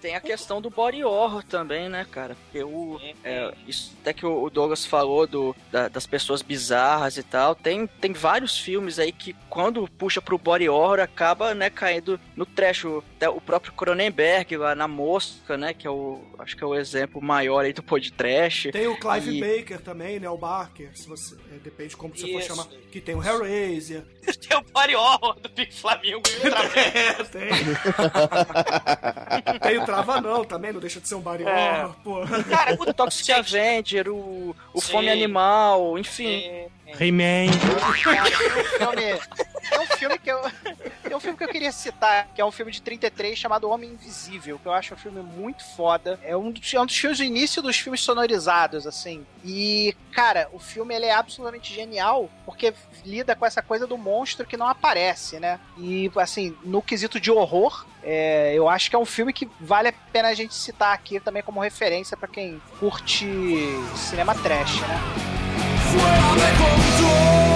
Tem a questão do body horror também, né, cara? Porque o, é, isso até que o Douglas falou do, da- das pessoas bizarras e tal. Tem, tem vários filmes aí que, quando puxa pro body horror, acaba, né, caindo no trash. O, até o próprio Cronenberg lá na Mosca, né, que é o, acho que é o exemplo maior aí do podcast. Tem o Clive E- Baker também, né? O Barker, se você. é, depende de como você for Isso. chamar. Que tem o Hellraiser. <laughs> Tem o body horror do Big Flamingo. <laughs> É, tem. tem o Trava Não também, não deixa de ser um body É. horror, pô. Cara, O Toxic Avenger, o, o Sim. Fome Animal, enfim. é, He-Man. Tem um filme, tem um filme que eu. Tem um filme que eu queria citar, que é um filme de 33 chamado Homem Invisível, que eu acho um filme muito foda. É um dos, é um dos filmes do início dos filmes sonorizados, assim. E, cara, o filme ele é absolutamente genial, porque lida com essa coisa do monstro que não aparece, né? E, assim, no quesito de horror, é, eu acho que é um filme que vale a pena a gente citar aqui também como referência pra quem curte cinema trash, né? 我要来工作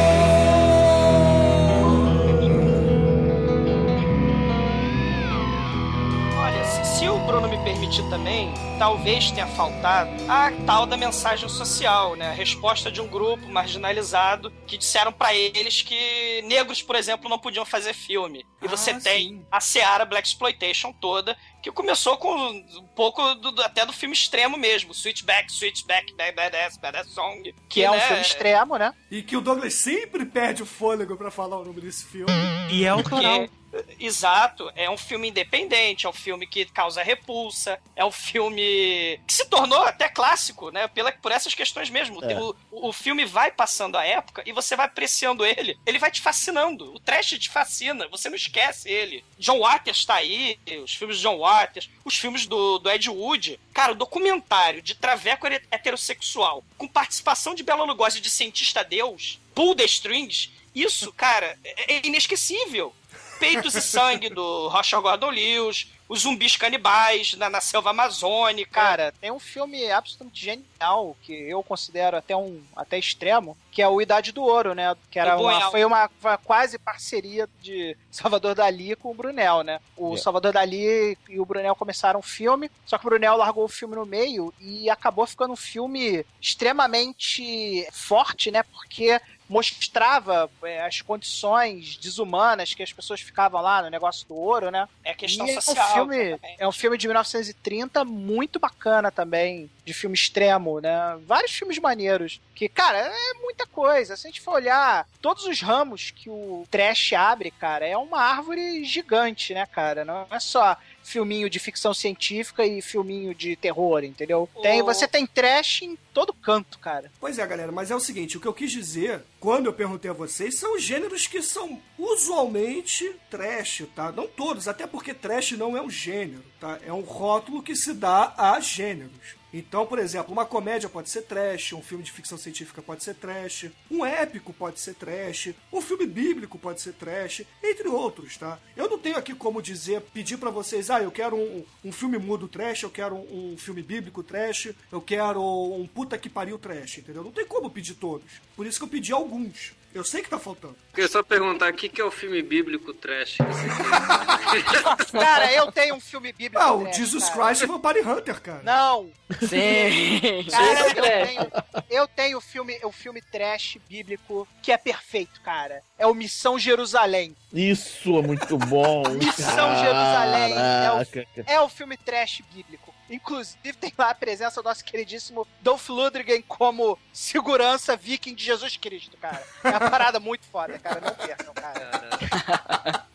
permitir também, talvez tenha faltado a tal da mensagem social, né? A resposta de um grupo marginalizado que disseram pra eles que negros, por exemplo, não podiam fazer filme. E você tem a Seara Black Exploitation toda, que começou com um pouco do- do- até do filme extremo mesmo, Switchback, Switchback, Bad Badass, Badass Song. Que é um né, filme extremo, né? E que o Douglas sempre perde o fôlego pra falar o nome desse filme. E é Porque, exato, é um filme independente, é um filme que causa repulsa, é um filme que se tornou até clássico, né? Pela, por essas questões mesmo. É. O, o filme vai passando a época e você vai apreciando ele, ele vai te fascinando. O trash te fascina, você não esquece ele. John Waters tá aí, os filmes de John Waters, os filmes do, do Ed Wood. Cara, o documentário de traveco he- heterossexual com participação de Bela Lugosi de cientista Deus, Pull the Strings, isso, cara, é é inesquecível. Peitos e Sangue do Rocha Gordon Lewis, os zumbis canibais na, na selva amazônica. Cara, tem um filme absolutamente genial que eu considero até um até extremo, que é o Idade do Ouro, né? Que era uma, foi uma, uma quase parceria de <laughs> Salvador Dali com o Brunel, né? O Yeah. Salvador Dali e o Brunel começaram o filme, só que o Brunel largou o filme no meio e acabou ficando um filme extremamente forte, né? Porque mostrava é, as condições desumanas que as pessoas ficavam lá no negócio do ouro, né? É questão E social. É um, filme, é um filme de 1930 muito bacana também, de filme extremo, né? Vários filmes maneiros. Que, cara, é muita coisa. Se a gente for olhar todos os ramos que o trash abre, cara, é uma árvore gigante, né, cara? Não é só filminho de ficção científica e filminho de terror, entendeu? Tem, O- você tem trash em todo canto, cara. Pois é, galera, mas é o seguinte, o que eu quis dizer, quando eu perguntei a vocês, são os gêneros que são usualmente trash, tá? Não todos, até porque trash não é um gênero, tá? É um rótulo que se dá a gêneros. Então, por exemplo, uma comédia pode ser trash, um filme de ficção científica pode ser trash, um épico pode ser trash, um filme bíblico pode ser trash, entre outros, tá? Eu não tenho aqui como dizer, pedir pra vocês, ah, eu quero um, um filme mudo trash, eu quero um, um filme bíblico trash, eu quero um puta que pariu trash, entendeu? Não tem como pedir todos. Por isso que eu pedi alguns. Eu sei que tá faltando. Queria só perguntar, o que, que é o filme bíblico trash? <laughs> Cara, eu tenho um filme bíblico. Ah, o trash, Jesus cara. Christ e Vampire Hunter, cara. Não, Sim. Cara, eu trash. tenho, eu tenho o filme, o filme trash bíblico que é perfeito, cara. É o Missão Jerusalém. Isso é muito bom. Missão Jerusalém é o, é o filme trash bíblico. Inclusive tem lá a presença do nosso queridíssimo Dolph Lundgren como segurança viking de Jesus Cristo, cara. É uma parada muito foda, cara. Não percam, cara.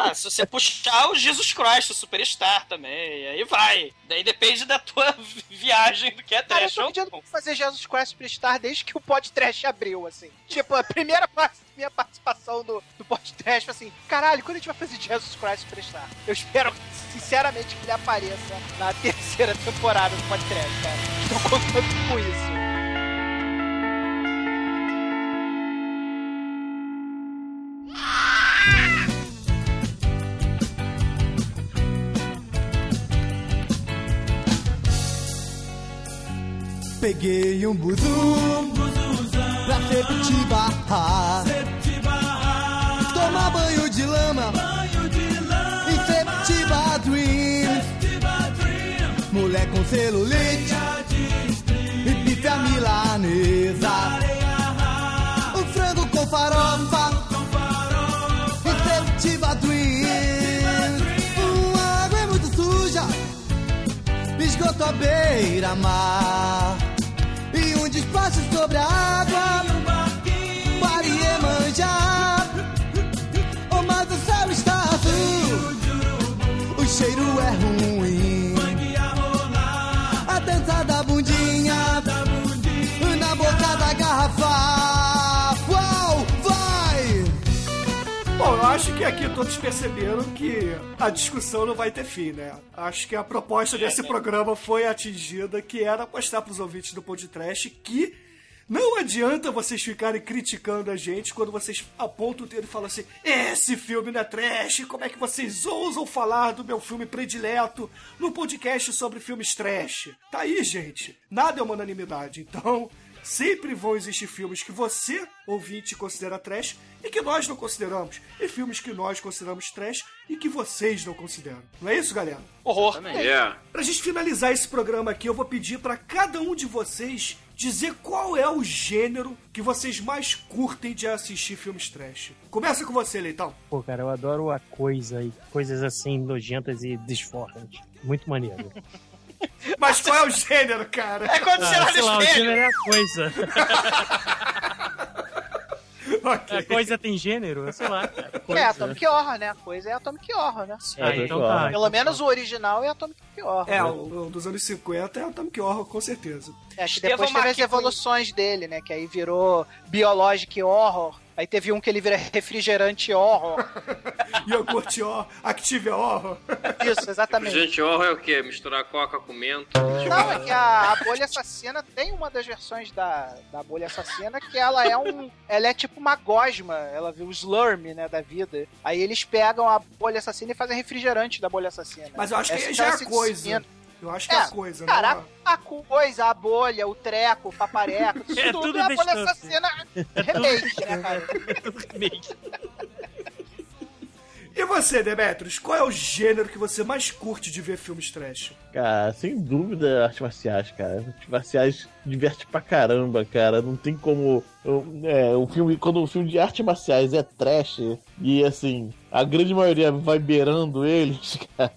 Ah, se você puxar o Jesus Christ, o Superstar também, aí vai. Daí depende da tua <laughs> viagem do que é Cara, eu trash. tô pedindo não. pra fazer Jesus Christ Superstar desde que o podcast abriu, assim. Tipo, a primeira parte <laughs> minha participação do, do podcast foi assim, caralho, quando a gente vai fazer Jesus Christ Superstar? Eu espero, sinceramente, que ele apareça na terceira temporada do podcast, cara. Estou contando com isso. Peguei um buzu pra sempre te barrar. Beira-mar que aqui todos perceberam que a discussão não vai ter fim, né? Acho que a proposta desse programa foi atingida, que era mostrar pros ouvintes do podcast que não adianta vocês ficarem criticando a gente quando vocês apontam o dedo e falam assim: esse filme não é trash, como é que vocês ousam falar do meu filme predileto no podcast sobre filmes trash? Tá aí, gente. Nada é uma unanimidade. Então, sempre vão existir filmes que você, ouvinte, considera trash e que nós não consideramos. E filmes que nós consideramos trash e que vocês não consideram. Não é isso, galera? Horror. Yeah. Pra gente finalizar esse programa aqui, eu vou pedir pra cada um de vocês dizer qual é o gênero que vocês mais curtem de assistir filmes trash. Começa com você, Leitão. Pô, cara, eu adoro a coisa e coisas assim nojentas e desforrantes. Muito maneiro. <laughs> Mas qual é o gênero, cara? É quando você Ah, olha sei lá, no o espelho. gênero é a coisa. <laughs> Ok. A coisa tem gênero? Sei lá. É, Coisa. Atomic Horror, né? A coisa é Atomic Horror, né? Ah, então tá. Pelo menos o original é Atomic Horror. É, o, o dos anos 50 é o Atomic Horror, com certeza. É, que Estevão depois teve as evoluções dele, né? Que aí virou Biologic Horror. Aí teve um que ele vira refrigerante horror. <laughs> Iogurte Horror, Active Horror. Isso, exatamente. Gente, horror é o quê? Misturar coca com mento? Não, é que a, a bolha assassina tem uma das versões da, da bolha assassina que ela é um. Ela é tipo uma gosma, ela viu o slurm, né, da vida. Aí eles pegam a bolha assassina e fazem refrigerante da bolha assassina. Mas eu acho que Essa já é coisa. Eu acho que é, É, a coisa, Cara, não a coisa, a bolha, o treco, o papareco, <laughs> isso É tudo, tudo é a bolha assassina remake, né, cara? E você, Demetrius, qual é o gênero que você mais curte de ver filmes trash? Cara, sem dúvida, artes marciais, cara. Artes marciais diverte pra caramba, cara. Não tem como. É, o filme, quando o filme de artes marciais é trash, e assim, a grande maioria vai beirando eles, <laughs> cara.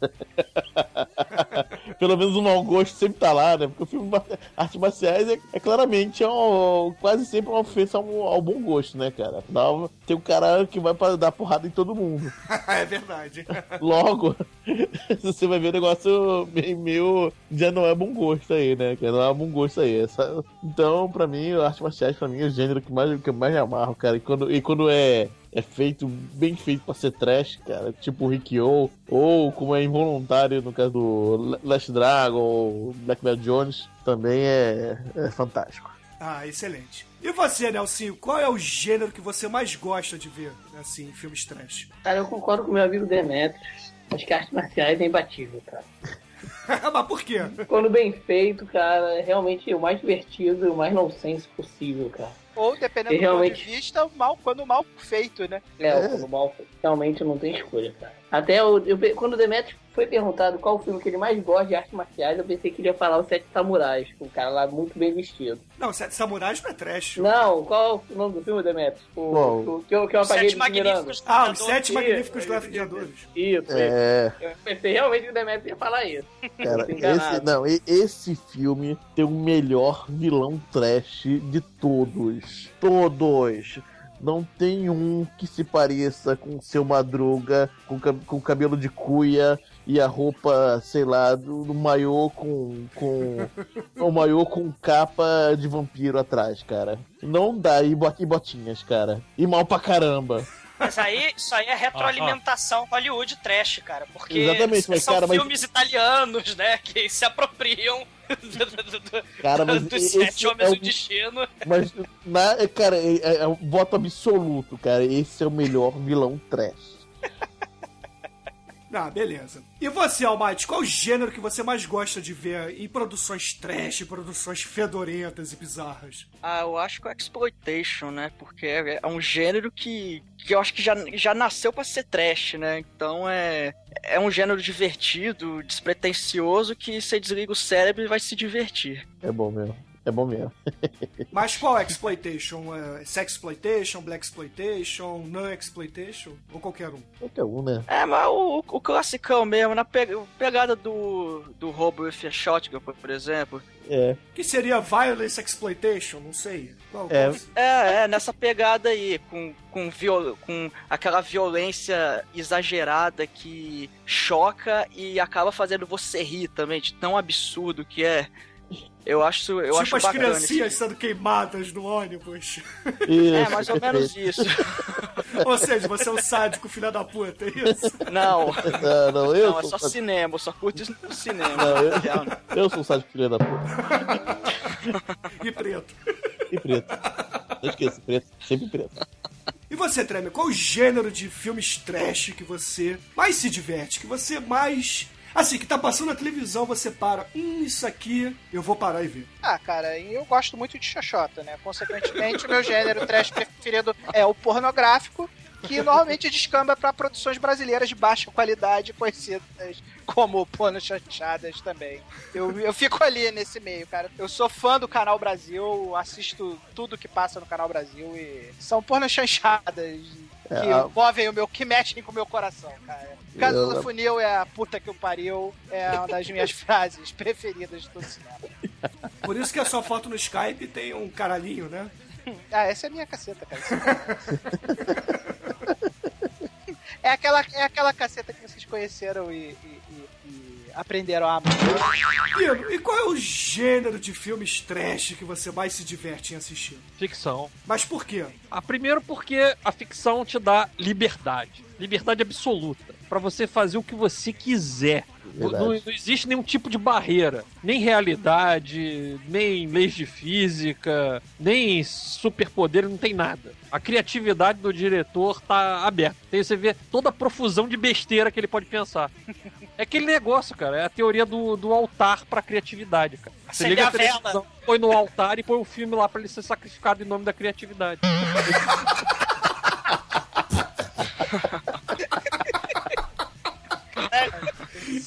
<laughs> Pelo menos o mau gosto sempre tá lá, né? Porque o filme artes marciais é, é claramente é um- quase sempre uma ofensa ao, ao bom gosto, né, cara? Afinal, tem um cara que vai pra dar porrada em todo mundo. <laughs> é verdade. <laughs> Logo, <laughs> você vai ver o negócio meio, meio. Já não é bom gosto aí, né? Que não é bom gosto aí. Essa- Então, pra mim, o arte marciais, pra mim, é o gênero que mais, que eu mais me amarro, cara. E quando, e quando é, é feito, bem feito pra ser trash, cara, tipo o Rikyo, ou como é involuntário no caso do Last Dragon, ou Black Belt Jones, também é, é fantástico. Ah, excelente. E você, Nelsinho, qual é o gênero que você mais gosta de ver, assim, em filmes trash? Cara, eu concordo com meu amigo Demetrius. Acho que artes marciais é imbatível, cara. <laughs> Mas por quê? Quando bem feito, cara, é realmente o mais divertido e o mais nonsense possível, cara. Ou, dependendo E do ponto realmente- de vista, mal, quando mal feito, né? É, o quando mal realmente não tem escolha, cara. Até o, eu, pe- quando o Demetrius foi perguntado qual o filme que ele mais gosta de artes marciais, eu pensei que ele ia falar Os Sete Samurais, com um cara lá muito bem vestido. Não, Sete Samurais não é trash. Não, qual é o nome do filme, Demetrius? O, Qual? o que, eu, que eu apaguei Sete magníficos Ah, os. Sete Magníficos Gladiadores. Isso, isso. É. Eu pensei realmente que o Demetrius ia falar isso. Cara, <laughs> esse, não, esse filme tem o melhor vilão trash de todos. Todos. Não tem um que se pareça com o seu Madruga, com, com o cabelo de cuia e a roupa, sei lá, do, do maiô com. com. <laughs> o maiô com capa de vampiro atrás, cara. Não dá, e bot- e botinhas, cara. E mal pra caramba. Mas aí, isso aí é retroalimentação Hollywood trash, cara. Porque Exatamente, mas, são cara, mas- filmes italianos, né? Que se apropriam do, do, do, Cara, mas dos sete homens é do o- destino. Mas, na, é, cara, é, é, é um voto absoluto, cara. Esse é o melhor vilão trash. <laughs> Ah, beleza. E você, Almighty, qual o gênero que você mais gosta de ver em produções trash, produções fedorentas e bizarras? Ah, eu acho que o Exploitation, né? Porque é, é um gênero que, que eu acho que já, já nasceu pra ser trash, né? Então é, é um gênero divertido, despretensioso, que você desliga o cérebro e vai se divertir. É bom mesmo. É bom mesmo. <laughs> Mas qual é exploitation? É sexploitation, black exploitation, non exploitation ou qualquer um? Qualquer um, né? É, mas o, o classicão mesmo, na pe- pegada do, do roubo with a shotgun, por, por exemplo. É. Que seria violence exploitation? Não sei. Qual, É. qual- É, é, nessa pegada aí, com, com, viol, com aquela violência exagerada que choca e acaba fazendo você rir também, de tão absurdo que é. Eu acho, eu tipo acho as bacana. criancinhas sendo queimadas no ônibus. <laughs> Isso, É, mais ou menos isso. <laughs> Ou seja, você é um sádico, filha da puta, é isso? Não. <laughs> Não, não, eu Não, é só sádico. cinema, eu só curto isso no cinema. Não, eu, eu sou um sádico filho da puta. E preto. E preto. Não esqueça, preto. Sempre preto. E você, Treme, qual o gênero de filmes trash que você mais se diverte? Que você mais. Assim, que tá passando na televisão, você para. Hum, isso aqui eu vou parar e ver. Ah, cara, eu gosto muito de xoxota, né? Consequentemente, meu gênero trash preferido é o pornográfico, que normalmente descamba pra produções brasileiras de baixa qualidade, conhecidas como porno chanchadas também. Eu, eu fico ali nesse meio, cara. Eu sou fã do Canal Brasil, assisto tudo que passa no Canal Brasil e são porno chanchadas que É, movem o meu, que mexem com o meu coração, cara. Casa Eu- do Funil é a puta que o pariu, é uma das minhas <laughs> frases preferidas de todo cinema. Por isso que a sua foto no Skype tem um caralhinho, né? <laughs> Ah, essa é a minha caceta, cara. <laughs> É aquela, é aquela caceta que vocês conheceram e- e- e aprenderam a amar. Pino, e qual é o gênero de filmes trash que você mais se diverte em assistir? Ficção. Mas por quê? Ah, primeiro porque a ficção te dá liberdade. Liberdade absoluta. Pra você fazer o que você quiser. Não, não existe nenhum tipo de barreira. Nem realidade, nem leis de física, nem superpoder, não tem nada. A criatividade do diretor tá aberta. Aí você vê toda a profusão de besteira que ele pode pensar. É aquele negócio, cara. É a teoria do, do altar pra criatividade, cara. Você liga a a televisão, põe no altar e põe o filme lá pra ele ser sacrificado em nome da criatividade.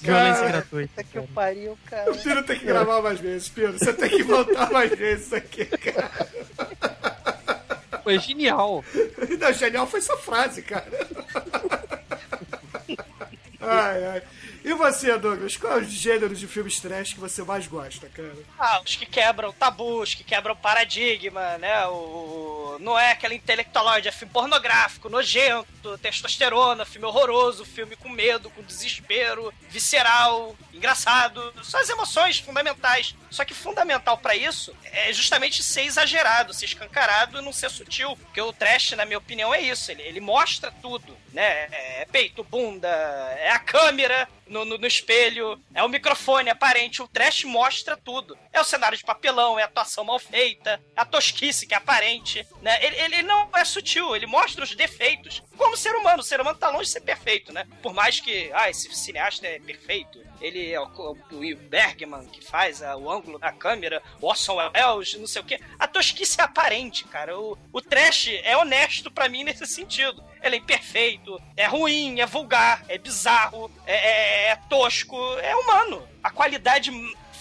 Violência gratuita. Puta que o pariu, cara. O Pino tem que gravar mais vezes, Pino. Você tem que voltar mais vezes aqui, cara. É genial. Não, genial foi essa frase, cara. Ai, ai. E você, Douglas? Qual é o gênero de filmes trash que você mais gosta, cara? Ah, os que quebram tabus, que quebram paradigma, né? O, não é aquela intelectualóide, é filme pornográfico, nojento, testosterona, filme horroroso, filme com medo, com desespero, visceral, engraçado. São as emoções fundamentais. Só que fundamental pra isso é justamente ser exagerado, ser escancarado e não ser sutil. Porque o trash, na minha opinião, é isso. Ele, ele mostra tudo, né? É peito, bunda, é a câmera no, no, no espelho, é o microfone aparente. O trash mostra tudo. É o cenário de papelão, é a atuação mal feita, é a tosquice que é aparente, né? Ele, ele não é sutil, ele mostra os defeitos. Como ser humano, o ser humano tá longe de ser perfeito, né? Por mais que, ah, esse cineasta é perfeito, ele é o, o, Bergman que faz a- o ângulo da câmera, o Orson Welles, não sei o quê. A tosquice é aparente, cara. O, o trash é honesto pra mim nesse sentido. Ele é imperfeito, é ruim, é vulgar, é bizarro, é, é- é tosco, é humano. A qualidade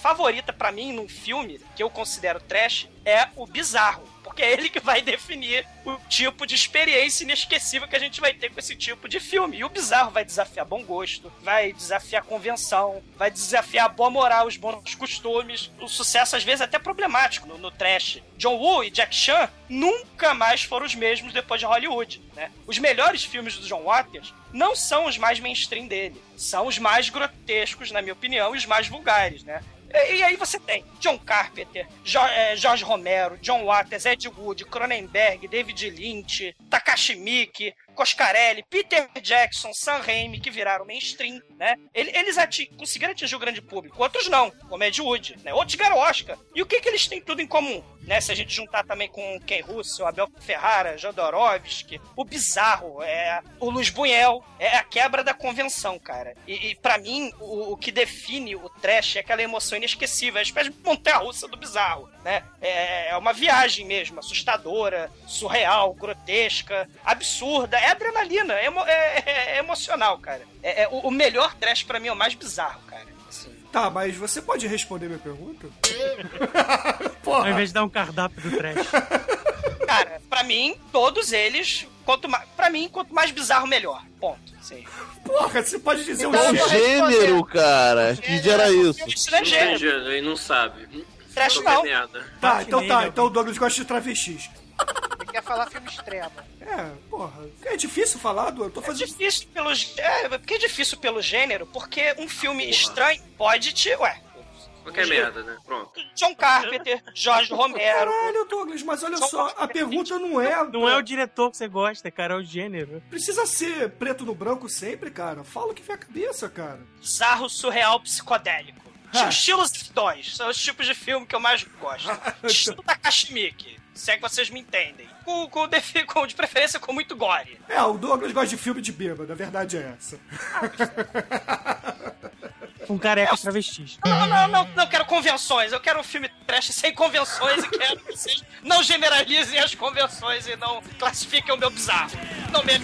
favorita pra mim num filme que eu considero trash é o bizarro. Porque é ele que vai definir o tipo de experiência inesquecível que a gente vai ter com esse tipo de filme. E o bizarro vai desafiar bom gosto, vai desafiar convenção, vai desafiar a boa moral, os bons costumes. O sucesso, às vezes, é até problemático no, no trash. John Woo e Jack Chan nunca mais foram os mesmos depois de Hollywood, né? Os melhores filmes do John Waters não são os mais mainstream dele. São os mais grotescos, na minha opinião, e os mais vulgares, né? E, e aí você tem John Carpenter, Jo- eh, Jorge Romero, John Waters, Ed Wood, Cronenberg, David Lynch, Takashi Miike, Coscarelli, Peter Jackson, Sam Raimi, que viraram mainstream, né? Ele- Eles ati- conseguiram atingir o grande público, outros não, como Ed Wood, né? Outros ganharam Oscar. E o que, que eles têm tudo em comum? Né? Se a gente juntar também com Ken Russell, Abel Ferrara, Jodorowsky, o bizarro, é o Luiz Buñuel, é a quebra da convenção, cara. E, e para mim, o, o que define o trash é aquela emoção inesquecível, é a espécie de montanha-russa do bizarro, né? É, é uma viagem mesmo, assustadora, surreal, grotesca, absurda, é adrenalina, é, emo- é- é- é emocional, cara. É, é- o, o melhor trash pra mim é o mais bizarro, cara. Assim. Tá, mas você pode responder minha pergunta? <laughs> Ao invés de dar um cardápio do trash. Cara, pra mim, todos eles, quanto mais, pra mim, quanto mais bizarro, melhor. Ponto. Sim. Porra, você pode dizer um Qual gênero. gênero, cara? Que gera isso? Isso não é Não gênero. ele não sabe. Trash não. Tá, então tá. Então o Douglas gosta de travestis. Ele quer falar filme extremo. É, porra. É difícil falar, do. Eu tô É fazendo. difícil pelo é, porque é difícil pelo gênero, porque um filme estranho pode te. Ué, Qualquer merda, né? Pronto. John Carpenter, Jorge Romero. Caralho, Douglas, mas olha só, a pergunta não é. Não é o diretor que você gosta, cara, é o gênero. Precisa ser preto no branco sempre, cara. Fala o que vem a cabeça, cara. Bizarro, surreal, psicodélico. Estilos dois, são os tipos de filme que eu mais gosto. <laughs> Estilo Takashi Miike, se é que vocês me entendem. Com, com, defi- <laughs> com- de preferência com muito gore. É, o Douglas gosta de filme de bêbado, a verdade é essa. <laughs> Com carecas travestis. Não, não, não, não quero convenções. Eu quero um filme trash sem convenções e quero que vocês não generalizem as convenções e não classifiquem o meu bizarro. Não me Ô,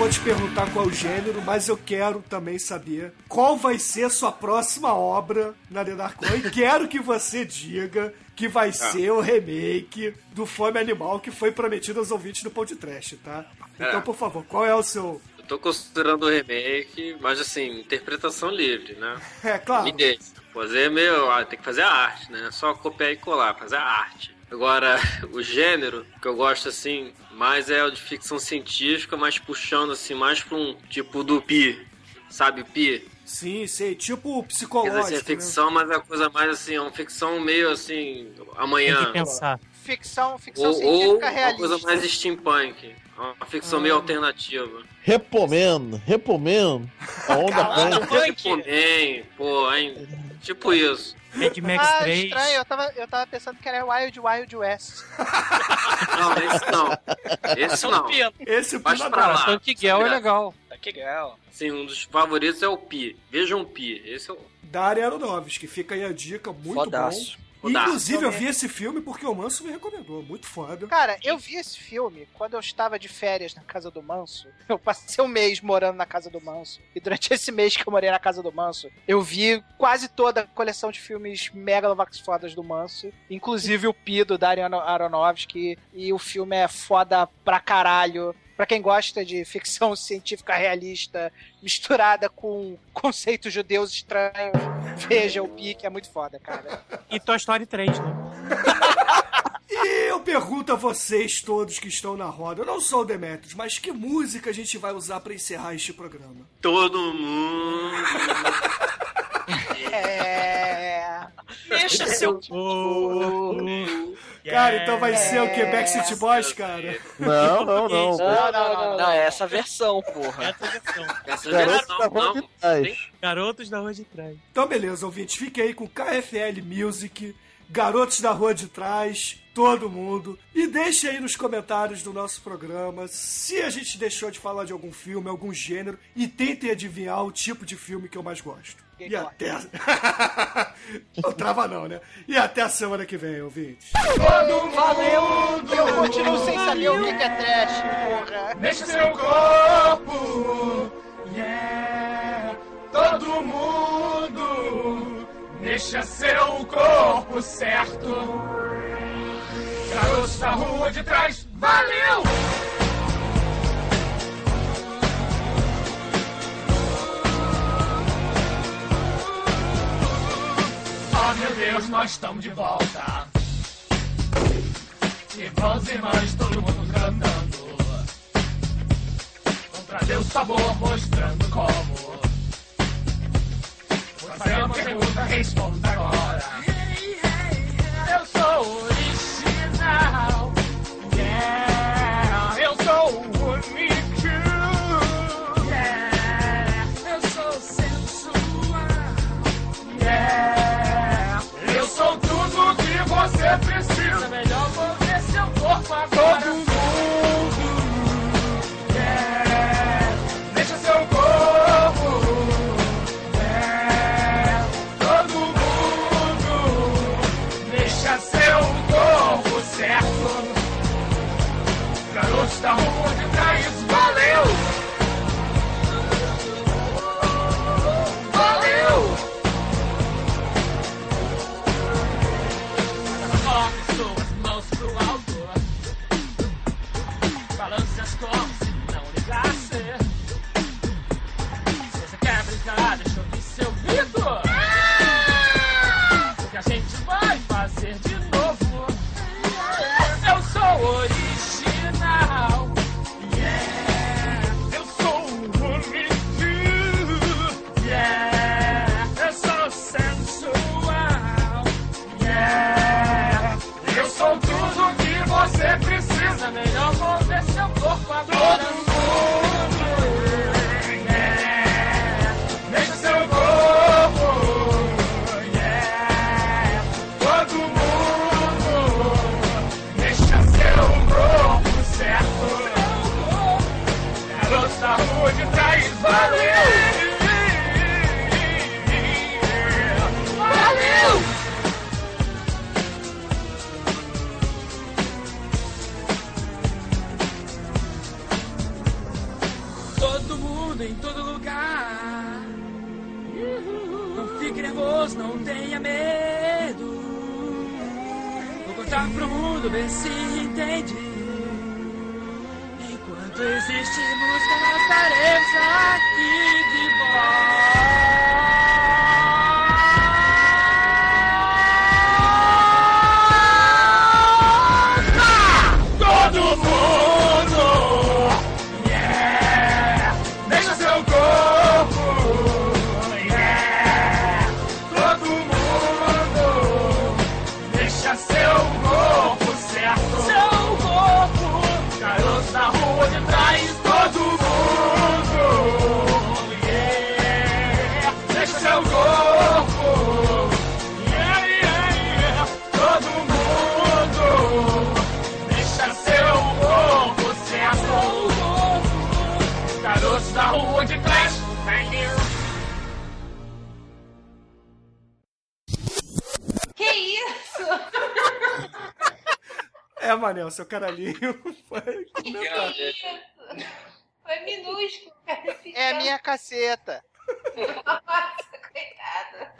vou te perguntar qual o gênero, mas eu quero também saber qual vai ser a sua próxima obra na The Dark One. E quero que você diga que vai ser o remake do Fome Animal que foi prometido aos ouvintes do Pod Trash, tá? Então, É. por favor, qual é o seu. Eu tô considerando o remake, mas assim, interpretação livre, né? <laughs> É, claro. Ninguém. Fazer meio. ah, Tem que fazer a arte, né? Só copiar e colar, fazer a arte. Agora, <laughs> o gênero que eu gosto assim, mais é o de ficção científica, mas puxando assim, mais pra um tipo do Pi. Sabe, Pi? Sim, sei. Tipo Quer dizer, psicológico. assim, é né? ficção, mas é coisa mais assim, é uma ficção meio assim, amanhã. Ficção, ficção Ou, ou científica uma realista. coisa mais steampunk. Uma ficção meio alternativa. Repomendo, repomendo. A onda <laughs> punk. Man, pô, hein? Tipo isso. Mad Max ah, 3. estranho, eu tava, eu tava pensando que era Wild Wild West. <laughs> Não, esse não. Esse não. Esse Vai Pina pra lá. Tanque Girl é legal. Que legal. Sim, um dos favoritos é o Pi. Vejam o Pi. Esse é o. Daria Aronofsky, fica aí a dica, muito Fodaço. bom. Inclusive, eu vi esse filme porque o Manso me recomendou, muito foda. Cara, eu vi esse filme quando eu estava de férias na casa do Manso. Eu passei um mês morando na casa do Manso. E durante <laughs> esse mês que eu morei na casa do Manso, eu vi quase toda a coleção de filmes Megalovax fodas do Manso. Inclusive o Pi do Darren Aronofsky. E o filme é foda pra caralho. Pra quem gosta de ficção <laughs> científica realista misturada com conceitos judeus estranhos, veja o Pi, que é muito foda, cara. E Toy Story 3, né? E <laughs> eu pergunto a vocês todos que estão na roda, eu não sou o Demetrius, mas que música a gente vai usar pra encerrar este programa? Todo mundo. <laughs> É. Deixa seu. Cara, então vai ser o que? Backstreet Boys, cara? Não, não, não. Não, não, não, não, é essa versão, porra. Essa Garoto versão, da rua não. de trás. Garotos da rua de trás. Então, beleza, ouvintes, fique aí com KFL Music, Garotos da Rua de Trás, todo mundo. E deixe aí nos comentários do nosso programa se a gente deixou de falar de algum filme, algum gênero, e tentem adivinhar o tipo de filme que eu mais gosto. E até. <laughs> não trava, não, né? E até a semana que vem, ouvintes. Valeu! Eu continuo sem saber o que é trash, porra. Deixa seu corpo, yeah. Todo mundo, deixa seu corpo certo. Garotos da rua de trás, valeu! Oh meu Deus, nós estamos de volta. Irmãos e irmãs, todo mundo cantando. Vamos trazer o sabor, mostrando como. Fazer uma pergunta, responda agora. Mundo em todo lugar. Não fique nervoso, não tenha medo. Vou contar pro mundo, ver se entende. Enquanto existe música, nós estaremos aqui de volta. É, Manel, seu caralhinho foi Que isso? Foi minúsculo, cara. É a minha caceta. Nossa, coitada.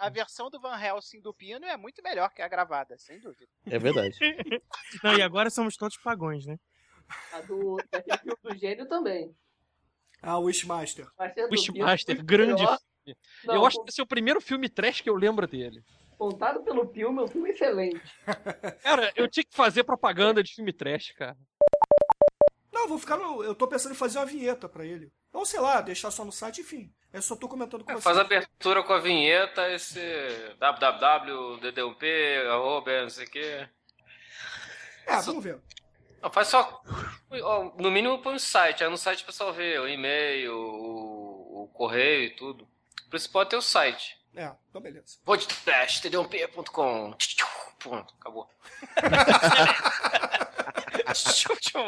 A versão do Van Helsing do Pino é muito melhor que a gravada, sem dúvida. É verdade. <laughs> Não, e agora somos todos pagões, né? A do, filme do gênio também. Ah, o Wishmaster. É Wishmaster, grande filme. Não, eu acho que esse é o primeiro filme trash que eu lembro dele. Contado pelo filme, é um filme excelente. <laughs> Cara, eu tinha que fazer propaganda de filme trash, cara. Não, eu vou ficar no. Eu tô pensando em fazer uma vinheta pra ele. Ou sei lá, deixar só no site, enfim. Eu só tô comentando com você. Faz a abertura com a vinheta, esse www.dd1p, arroba, não sei o quê. É, vamos ver. Não, faz só. No mínimo põe um site, aí no site o pessoal vê o e-mail, o, o correio e tudo. O principal é ter o site. É, então beleza. Podcast, td1p.com. Pronto, acabou.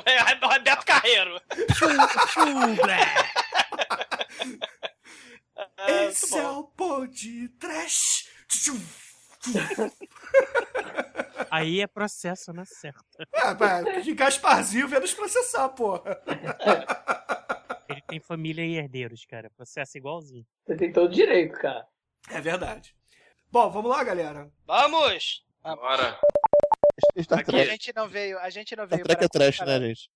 É Roberto Carreiro. Esse é o Pod Trash. Tchum. Aí é processo na certa. É, pá, de Gasparzinho vendo os processar, porra. Ele tem família e herdeiros, cara. Processo igualzinho. Você tem todo direito, cara. É verdade. Bom, vamos lá, galera. Vamos! Bora. Star Aqui a Trek, gente não veio, a gente não Star veio Trek para é trash, né, gente?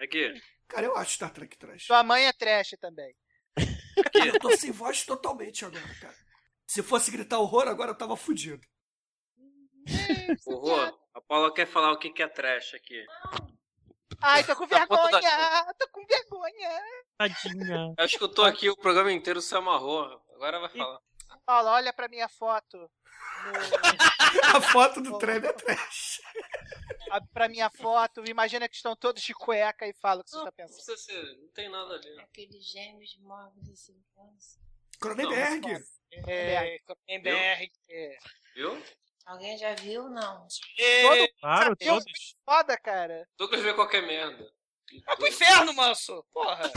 Aqui. Cara, eu acho Star Trek trash. Sua mãe é trash também. Eu tô sem voz totalmente agora, cara. Se fosse gritar horror, agora eu tava fudido. Horror. A Paula quer falar o que que é trash aqui. Ai, tô com Tá vergonha! Tô com vergonha! Tadinha. Acho que eu tô aqui o programa inteiro se amarrou. Agora vai falar. Paula, olha pra minha foto. <laughs> A foto do Trem é trash. A- Pra minha foto, imagina que estão todos de cueca e fala o que você está pensando. Não, ser, não tem nada ali. Aqueles gêmeos mortos de 5 anos. Cronenberg. É, Cronenberg. É. Viu? Alguém já viu? Não. Todo Claro, Deus, todos. foda, cara. Douglas vê qualquer merda. Vai pro inferno, manso! Porra!